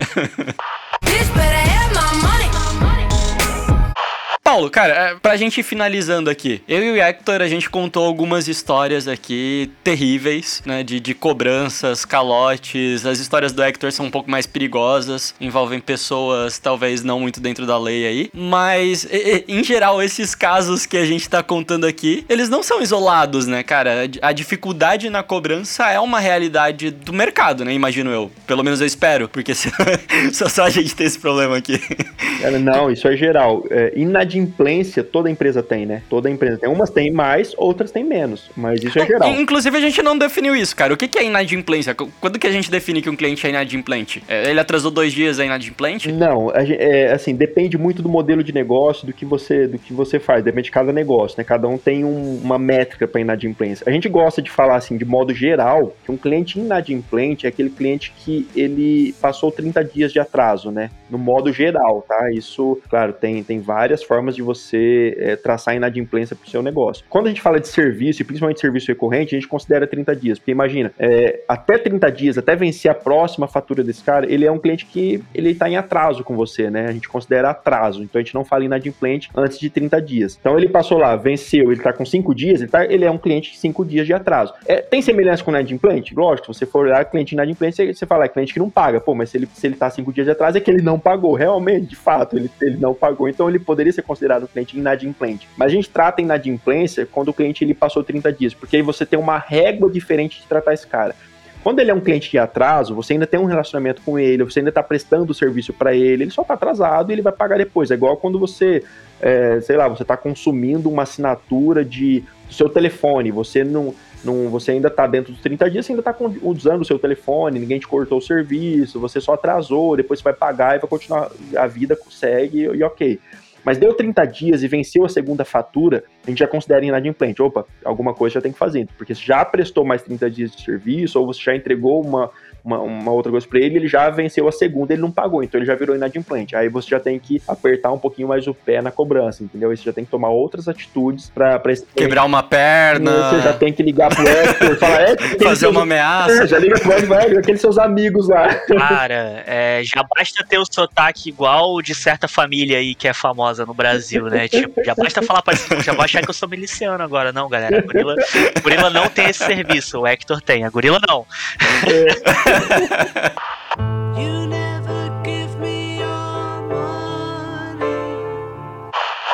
Paulo, cara, é, pra gente ir finalizando aqui, eu e o Hector, a gente contou algumas histórias aqui terríveis, né, de, de cobranças, calotes, as histórias do Hector são um pouco mais perigosas, envolvem pessoas talvez não muito dentro da lei aí, mas em geral esses casos que a gente tá contando aqui, eles não são isolados, né, cara, a dificuldade na cobrança é uma realidade do mercado, né, imagino eu, pelo menos eu espero, porque só, só a gente tem esse problema aqui. Não, isso é geral, é, toda empresa tem, né? Toda empresa tem. Umas tem mais, outras tem menos. Mas isso é geral. Inclusive, a gente não definiu isso, cara. O que é inadimplência? Quando que a gente define que um cliente é inadimplente? É, ele atrasou dois dias, é inadimplente? Não, é, assim, depende muito do modelo de negócio, do que você, do que você faz. Depende de cada negócio, né? Cada um tem um, uma métrica para inadimplência. A gente gosta de falar, assim, de modo geral, que um cliente inadimplente é aquele cliente que ele passou 30 dias de atraso, né? No modo geral, tá? Isso, claro, tem, tem várias formas formas de você é, traçar inadimplência para o seu negócio. Quando a gente fala de serviço, e principalmente serviço recorrente, a gente considera 30 dias, porque imagina, é, até 30 dias, até vencer a próxima fatura desse cara, ele é um cliente que ele está em atraso com você, né? A gente considera atraso, então a gente não fala inadimplente antes de 30 dias. Então ele passou lá, venceu, ele está com 5 dias, ele, tá, ele é um cliente de 5 dias de atraso. É, tem semelhança com inadimplente? Lógico, se você for olhar cliente inadimplente, você, você fala, é cliente que não paga. Pô, mas se ele, se ele tá 5 dias de atraso, é que ele não pagou, realmente, de fato, ele, ele não pagou, então ele poderia ser considerado considerado cliente inadimplente. Mas a gente trata inadimplência quando o cliente ele passou 30 dias, porque aí você tem uma régua diferente de tratar esse cara. Quando ele é um cliente de atraso, você ainda tem um relacionamento com ele, você ainda está prestando o serviço para ele, ele só está atrasado e ele vai pagar depois. É igual quando você, é, sei lá, você está consumindo uma assinatura de do seu telefone, você não, não você ainda está dentro dos 30 dias, você ainda está usando o seu telefone, ninguém te cortou o serviço, você só atrasou, depois você vai pagar e vai continuar, a vida segue e ok. Mas deu 30 dias e venceu a segunda fatura, a gente já considera inadimplente. Opa, alguma coisa já tem que fazer. Porque se já prestou mais 30 dias de serviço, ou você já entregou uma, uma, uma outra coisa para ele, ele já venceu a segunda, ele não pagou, então ele já virou inadimplente. Aí você já tem que apertar um pouquinho mais o pé na cobrança, entendeu? Aí você já tem que tomar outras atitudes para quebrar uma perna. Você já tem que ligar pro Hector, falar, Hector, fazer seus... uma ameaça. É, já liga pro Hector, aqueles seus amigos lá. Cara, é, já basta ter o sotaque igual de certa família aí que é famosa no Brasil, né? Tipo, já basta falar para já vai achar que eu sou miliciano agora, não, galera. A gorila, a gorila não tem esse serviço, o Hector tem, a gorila não.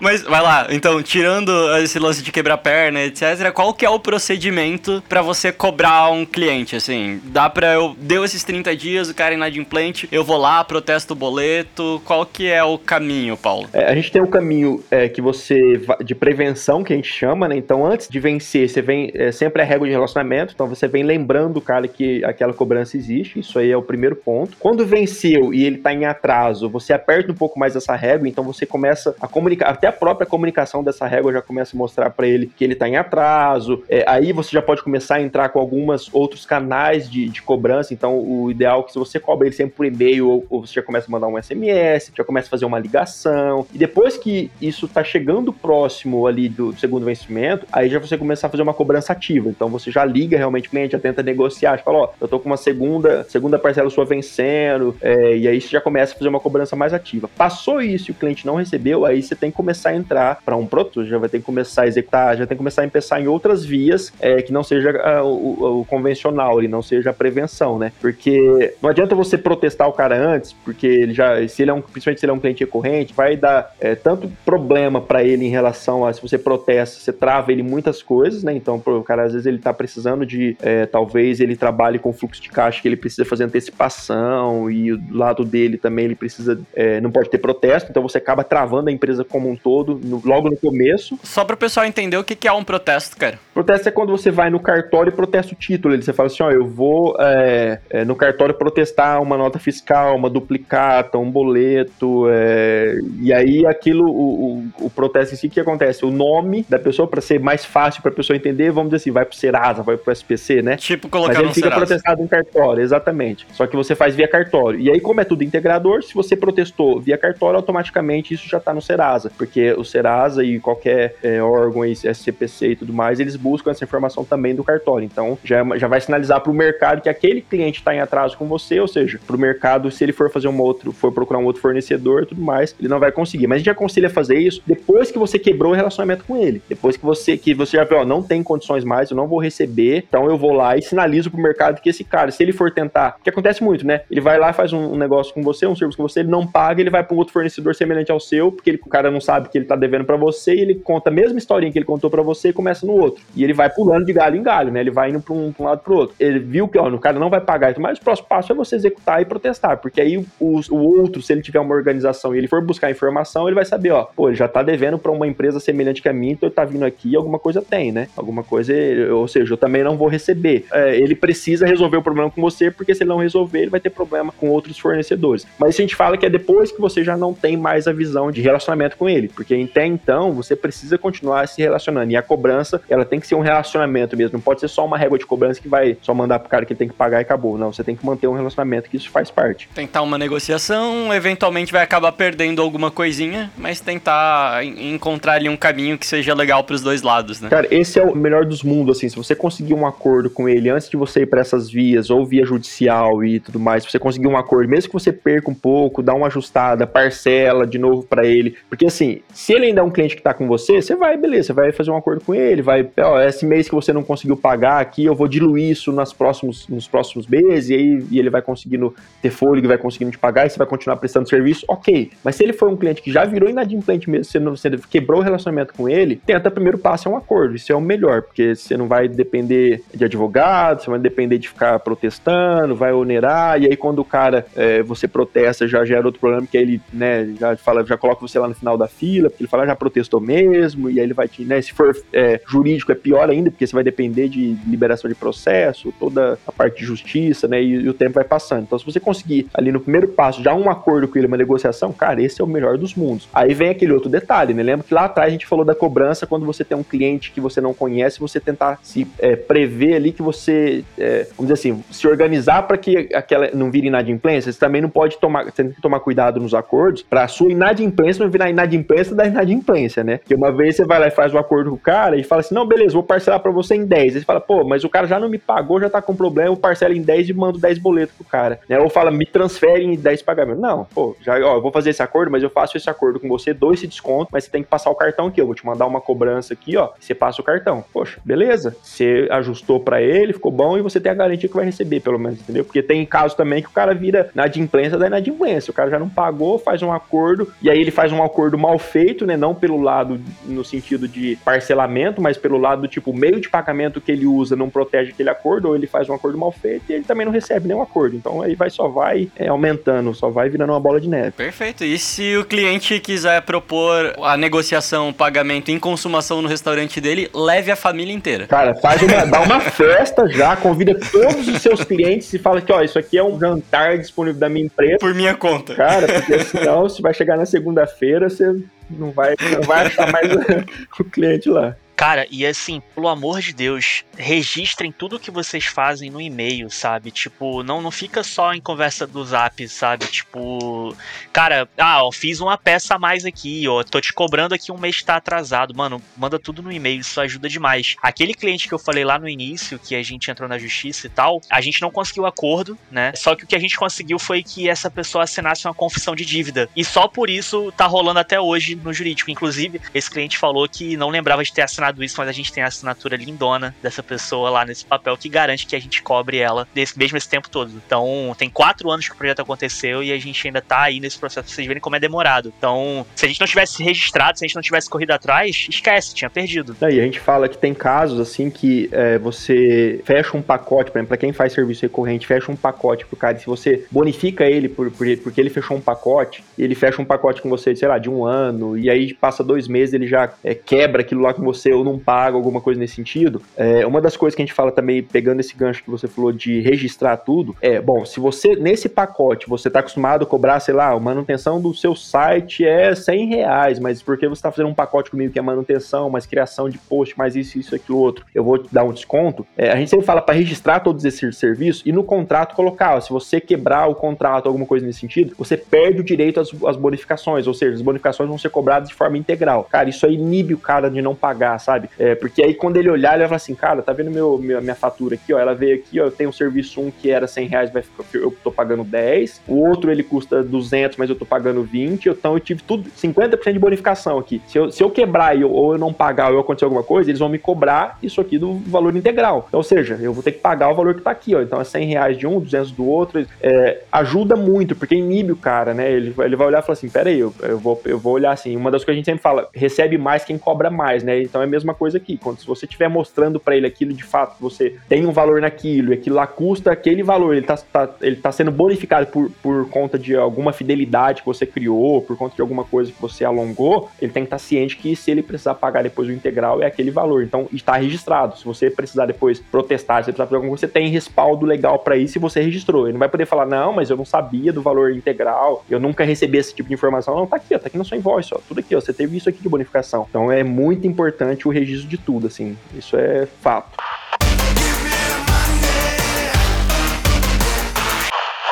Mas vai lá, então, tirando esse lance de quebrar perna, etc., qual que é o procedimento para você cobrar um cliente, assim? Dá pra eu... Deu esses 30 dias, o cara é inadimplente, eu vou lá, protesto o boleto, qual que é o caminho, Paulo? É, a gente tem um caminho é, que você... de prevenção, que a gente chama, né? Então, antes de vencer, você vem... É, sempre é regra de relacionamento, então você vem lembrando o cara que aquela cobrança existe, isso aí é o primeiro ponto. Quando venceu e ele tá em atraso, você aperta um pouco mais essa régua, então você começa a comunicar, até a própria comunicação dessa régua já começa a mostrar para ele que ele está em atraso. É, aí você já pode começar a entrar com alguns outros canais de, de cobrança. Então, o ideal é que se você cobra ele sempre por e-mail, ou, ou, você já começa a mandar um SMS, já começa a fazer uma ligação. E depois que isso está chegando próximo ali do segundo vencimento, aí já você começa a fazer uma cobrança ativa. Então, você já liga realmente o cliente, já tenta negociar, já fala, ó, eu tô com uma segunda, segunda parcela sua vencendo, é, e aí você já começa a fazer uma cobrança mais ativa. Passou isso e o cliente não recebeu, aí você tem que começar começar a entrar para um produto, já vai ter que começar a executar, já tem que começar a pensar em outras vias é, que não seja uh, o, o, convencional, e não seja a prevenção, né? Porque não adianta você protestar o cara antes, porque ele já, se ele é um, principalmente se ele é um cliente recorrente, vai dar é, tanto problema para ele em relação a se você protesta, você trava ele muitas coisas, né? Então, o cara às vezes ele tá precisando de, é, talvez ele trabalhe com fluxo de caixa que ele precisa fazer antecipação e do lado dele também ele precisa, é, não pode ter protesto, então você acaba travando a empresa como um todo todo, no, logo no começo. Só para o pessoal entender o que, que é um protesto, cara. Protesto é quando você vai no cartório e protesta o título. Você fala assim, ó, eu vou é, é, no cartório protestar uma nota fiscal, uma duplicata, um boleto, é, e aí aquilo, o, o, o, protesto em si, o que acontece? O nome da pessoa, para ser mais fácil para a pessoa entender, vamos dizer assim, vai pro Serasa, vai pro SPC, né? Tipo colocar Mas ele fica Serasa. protestado em cartório, exatamente. Só que você faz via cartório. E aí, como é tudo integrador, se você protestou via cartório, automaticamente isso já tá no Serasa, porque o Serasa e qualquer é, órgão, SCPC e tudo mais, eles buscam essa informação também do cartório. Então, já, já vai sinalizar para o mercado que aquele cliente está em atraso com você, ou seja, para o mercado, se ele for fazer um outro, for procurar um outro fornecedor e tudo mais, ele não vai conseguir. Mas a gente aconselha fazer isso depois que você quebrou o relacionamento com ele. Depois que você que você já viu, ó, não tem condições mais, eu não vou receber, então eu vou lá e sinalizo para o mercado que esse cara, se ele for tentar, que acontece muito, né? Ele vai lá, faz um, um negócio com você, um serviço com você, ele não paga, ele vai para um outro fornecedor semelhante ao seu, porque ele, o cara não sabe que ele está devendo para você e ele conta a mesma historinha que ele contou para você e começa no outro. E ele vai pulando de galho em galho, né? Ele vai indo para um, pra um lado pro outro. Ele viu que, ó, o cara não vai pagar, mas o próximo passo é você executar e protestar, porque aí o, o outro, se ele tiver uma organização e ele for buscar informação, ele vai saber, ó, pô, ele já tá devendo para uma empresa semelhante que a minha, então ele tá vindo aqui alguma coisa tem, né? Alguma coisa, ou seja, eu também não vou receber. É, ele precisa resolver o problema com você, porque se ele não resolver, ele vai ter problema com outros fornecedores. Mas a gente fala que é depois que você já não tem mais a visão de relacionamento com ele, porque até então você precisa continuar se relacionando. E a cobrança, ela tem que ser um relacionamento mesmo. Não pode ser só uma régua de cobrança que vai só mandar pro cara que ele tem que pagar e acabou. Não, você tem que manter um relacionamento que isso faz parte. Tentar uma negociação, eventualmente vai acabar perdendo alguma coisinha, mas tentar encontrar ali um caminho que seja legal para os dois lados, né? Cara, esse é o melhor dos mundos, assim. Se você conseguir um acordo com ele antes de você ir para essas vias, ou via judicial e tudo mais, se você conseguir um acordo, mesmo que você perca um pouco, dá uma ajustada, parcela de novo para ele. Porque assim, se ele ainda é um cliente que tá com você, você vai, beleza, você vai fazer um acordo com ele, vai, ó, esse mês que você não conseguiu pagar aqui, eu vou diluir isso nas próximos, nos próximos meses, e aí e ele vai conseguindo ter fôlego, vai conseguindo te pagar, e você vai continuar prestando serviço, ok. Mas se ele for um cliente que já virou inadimplente mesmo, você, não, você quebrou o relacionamento com ele, tenta primeiro passo é um acordo, isso é o melhor, porque você não vai depender de advogado, você vai depender de ficar protestando, vai onerar, e aí quando o cara, é, você protesta, já gera outro problema, que aí ele, né, já fala, já coloca você lá no final da fila, porque ele fala, ah, já protestou mesmo, e aí ele vai te, né, se for é, jurídico é pior ainda, porque você vai depender de liberação de processo, toda a parte de justiça, né, e, e o tempo vai passando. Então se você conseguir ali no primeiro passo já um acordo com ele, uma negociação, cara, esse é o melhor dos mundos. Aí vem aquele outro detalhe, né, lembra que lá atrás a gente falou da cobrança quando você tem um cliente que você não conhece, você tentar se é, prever ali que você, é, vamos dizer assim, se organizar para que aquela não vire inadimplência, você também não pode tomar, você tem que tomar cuidado nos acordos para a sua inadimplência não virar inadimplência da inadimplência, né? Porque uma vez você vai lá e faz um acordo com o cara e fala assim: "Não, beleza, vou parcelar para você em 10". Aí você fala: "Pô, mas o cara já não me pagou, já tá com problema, eu parcelo em 10 e mando 10 boletos pro cara". Né? Ou fala: "Me transfere em 10 pagamentos". Não, pô, já, ó, eu vou fazer esse acordo, mas eu faço esse acordo com você, dou esse desconto, mas você tem que passar o cartão aqui, eu vou te mandar uma cobrança aqui, ó, você passa o cartão. Poxa, beleza. Você ajustou para ele, ficou bom e você tem a garantia que vai receber, pelo menos, entendeu? Porque tem caso também que o cara vira inadimplência da inadimplência. O cara já não pagou, faz um acordo, e aí ele faz um acordo mal feito, né? Não pelo lado no sentido de parcelamento, mas pelo lado do tipo, meio de pagamento que ele usa não protege aquele acordo, ou ele faz um acordo mal feito e ele também não recebe nenhum acordo. Então aí vai só vai é, aumentando, só vai virando uma bola de neve. Perfeito. E se o cliente quiser propor a negociação, o pagamento em consumação no restaurante dele, leve a família inteira. Cara, faz uma, dá uma festa já, convida todos os seus clientes e fala que, ó, isso aqui é um jantar disponível da minha empresa. Por minha conta. Cara, porque senão você vai chegar na segunda-feira, você não vai, não vai achar mais o cliente lá. Cara, e assim, pelo amor de Deus, registrem tudo que vocês fazem no e-mail, sabe? Tipo, não, não fica só em conversa do zap, sabe? Tipo, cara, ah, ó, fiz uma peça a mais aqui, ó, tô te cobrando aqui um mês tá atrasado. Mano, manda tudo no e-mail, isso ajuda demais. Aquele cliente que eu falei lá no início, que a gente entrou na justiça e tal, a gente não conseguiu acordo, né? Só que o que a gente conseguiu foi que essa pessoa assinasse uma confissão de dívida. E só por isso tá rolando até hoje no jurídico. Inclusive, esse cliente falou que não lembrava de ter assinado isso, mas a gente tem a assinatura lindona dessa pessoa lá nesse papel que garante que a gente cobre ela desse, mesmo esse tempo todo. Então, tem quatro anos que o projeto aconteceu e a gente ainda tá aí nesse processo vocês verem como é demorado. Então, se a gente não tivesse registrado, se a gente não tivesse corrido atrás, esquece, tinha perdido. Aí a gente fala que tem casos assim que é, você fecha um pacote, por exemplo, pra quem faz serviço recorrente, fecha um pacote pro cara, e se você bonifica ele por, por, porque ele fechou um pacote, ele fecha um pacote com você, sei lá, de um ano, e aí passa dois meses, ele já é, quebra aquilo lá com você, ou não paga, alguma coisa nesse sentido. É, uma das coisas que a gente fala também, pegando esse gancho que você falou de registrar tudo, é, bom, se você, nesse pacote, você tá acostumado a cobrar, sei lá, a manutenção do seu site é 100 reais, mas porque você tá fazendo um pacote comigo que é manutenção, mais criação de post, mais isso, isso, aquilo, outro, eu vou te dar um desconto, é, a gente sempre fala para registrar todos esses serviços e no contrato colocar, ó, se você quebrar o contrato, alguma coisa nesse sentido, você perde o direito às, às bonificações, ou seja, as bonificações vão ser cobradas de forma integral. Cara, isso aí inibe o cara de não pagar, sabe? É, porque aí quando ele olhar, ele vai falar assim, cara, tá vendo meu, minha, minha fatura aqui, ó, ela veio aqui, ó, eu tenho um serviço um que era 100 reais, vai ficar, eu tô pagando 10, o outro ele custa 200, mas eu tô pagando 20, então eu tive tudo, 50% de bonificação aqui. Se eu, se eu quebrar eu, ou eu não pagar ou acontecer alguma coisa, eles vão me cobrar isso aqui do valor integral. Então, ou seja, eu vou ter que pagar o valor que tá aqui, ó, então é 100 reais de um, 200 do outro, é, ajuda muito, porque inibe o cara, né, ele, ele vai olhar e falar assim, pera aí, eu, eu, vou, eu vou olhar assim, uma das coisas que a gente sempre fala, recebe mais quem cobra mais, né, então é mesma coisa aqui, quando se você estiver mostrando para ele aquilo de fato, você tem um valor naquilo e aquilo lá custa aquele valor, ele tá, tá, ele tá sendo bonificado por, por conta de alguma fidelidade que você criou, por conta de alguma coisa que você alongou, ele tem que estar ciente que se ele precisar pagar depois o integral é aquele valor. Então está registrado. Se você precisar depois protestar, se você precisar fazer alguma coisa, você tem respaldo legal para isso e você registrou. Ele não vai poder falar, não, mas eu não sabia do valor integral, eu nunca recebi esse tipo de informação. Não, tá aqui, ó, tá aqui na sua invoice, ó, tudo aqui, ó, você teve isso aqui de bonificação. Então é muito importante o registro de tudo, assim. Isso é fato.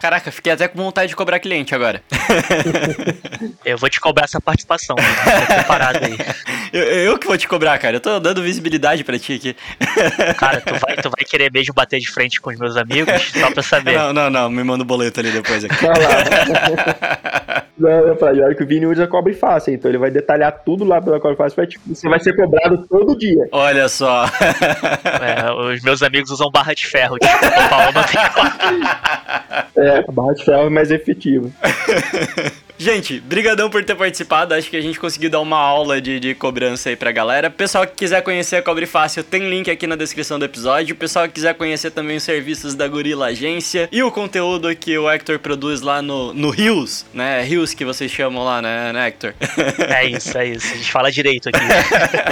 Caraca, fiquei até com vontade de cobrar cliente agora. Eu vou te cobrar essa participação. Tá preparado aí. Eu, eu que vou te cobrar, cara. Eu tô dando visibilidade pra ti aqui. Cara, tu vai, tu vai querer beijo bater de frente com os meus amigos? Só pra saber. Não, não, não. Me manda o boleto ali depois aqui. Não, eu falei, olha que o Vini usa cobre fácil, então ele vai detalhar tudo lá pela cobre fácil, vai, tipo, você vai ser cobrado todo dia. Olha só. É, os meus amigos usam barra de ferro. Tipo, não tem É, a barra de ferro é mais efetiva. Gente, brigadão por ter participado. Acho que a gente conseguiu dar uma aula de, de cobrança aí pra galera. Pessoal que quiser conhecer a Cobre Fácil, tem link aqui na descrição do episódio. Pessoal que quiser conhecer também os serviços da Gorila Agência e o conteúdo que o Hector produz lá no, no Rios, né? Rios que vocês chamam lá, né, né Hector? É isso, é isso. A gente fala direito aqui.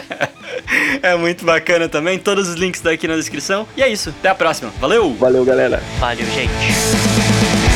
é muito bacana também. Todos os links daqui na descrição. E é isso. Até a próxima. Valeu! Valeu, galera. Valeu, gente.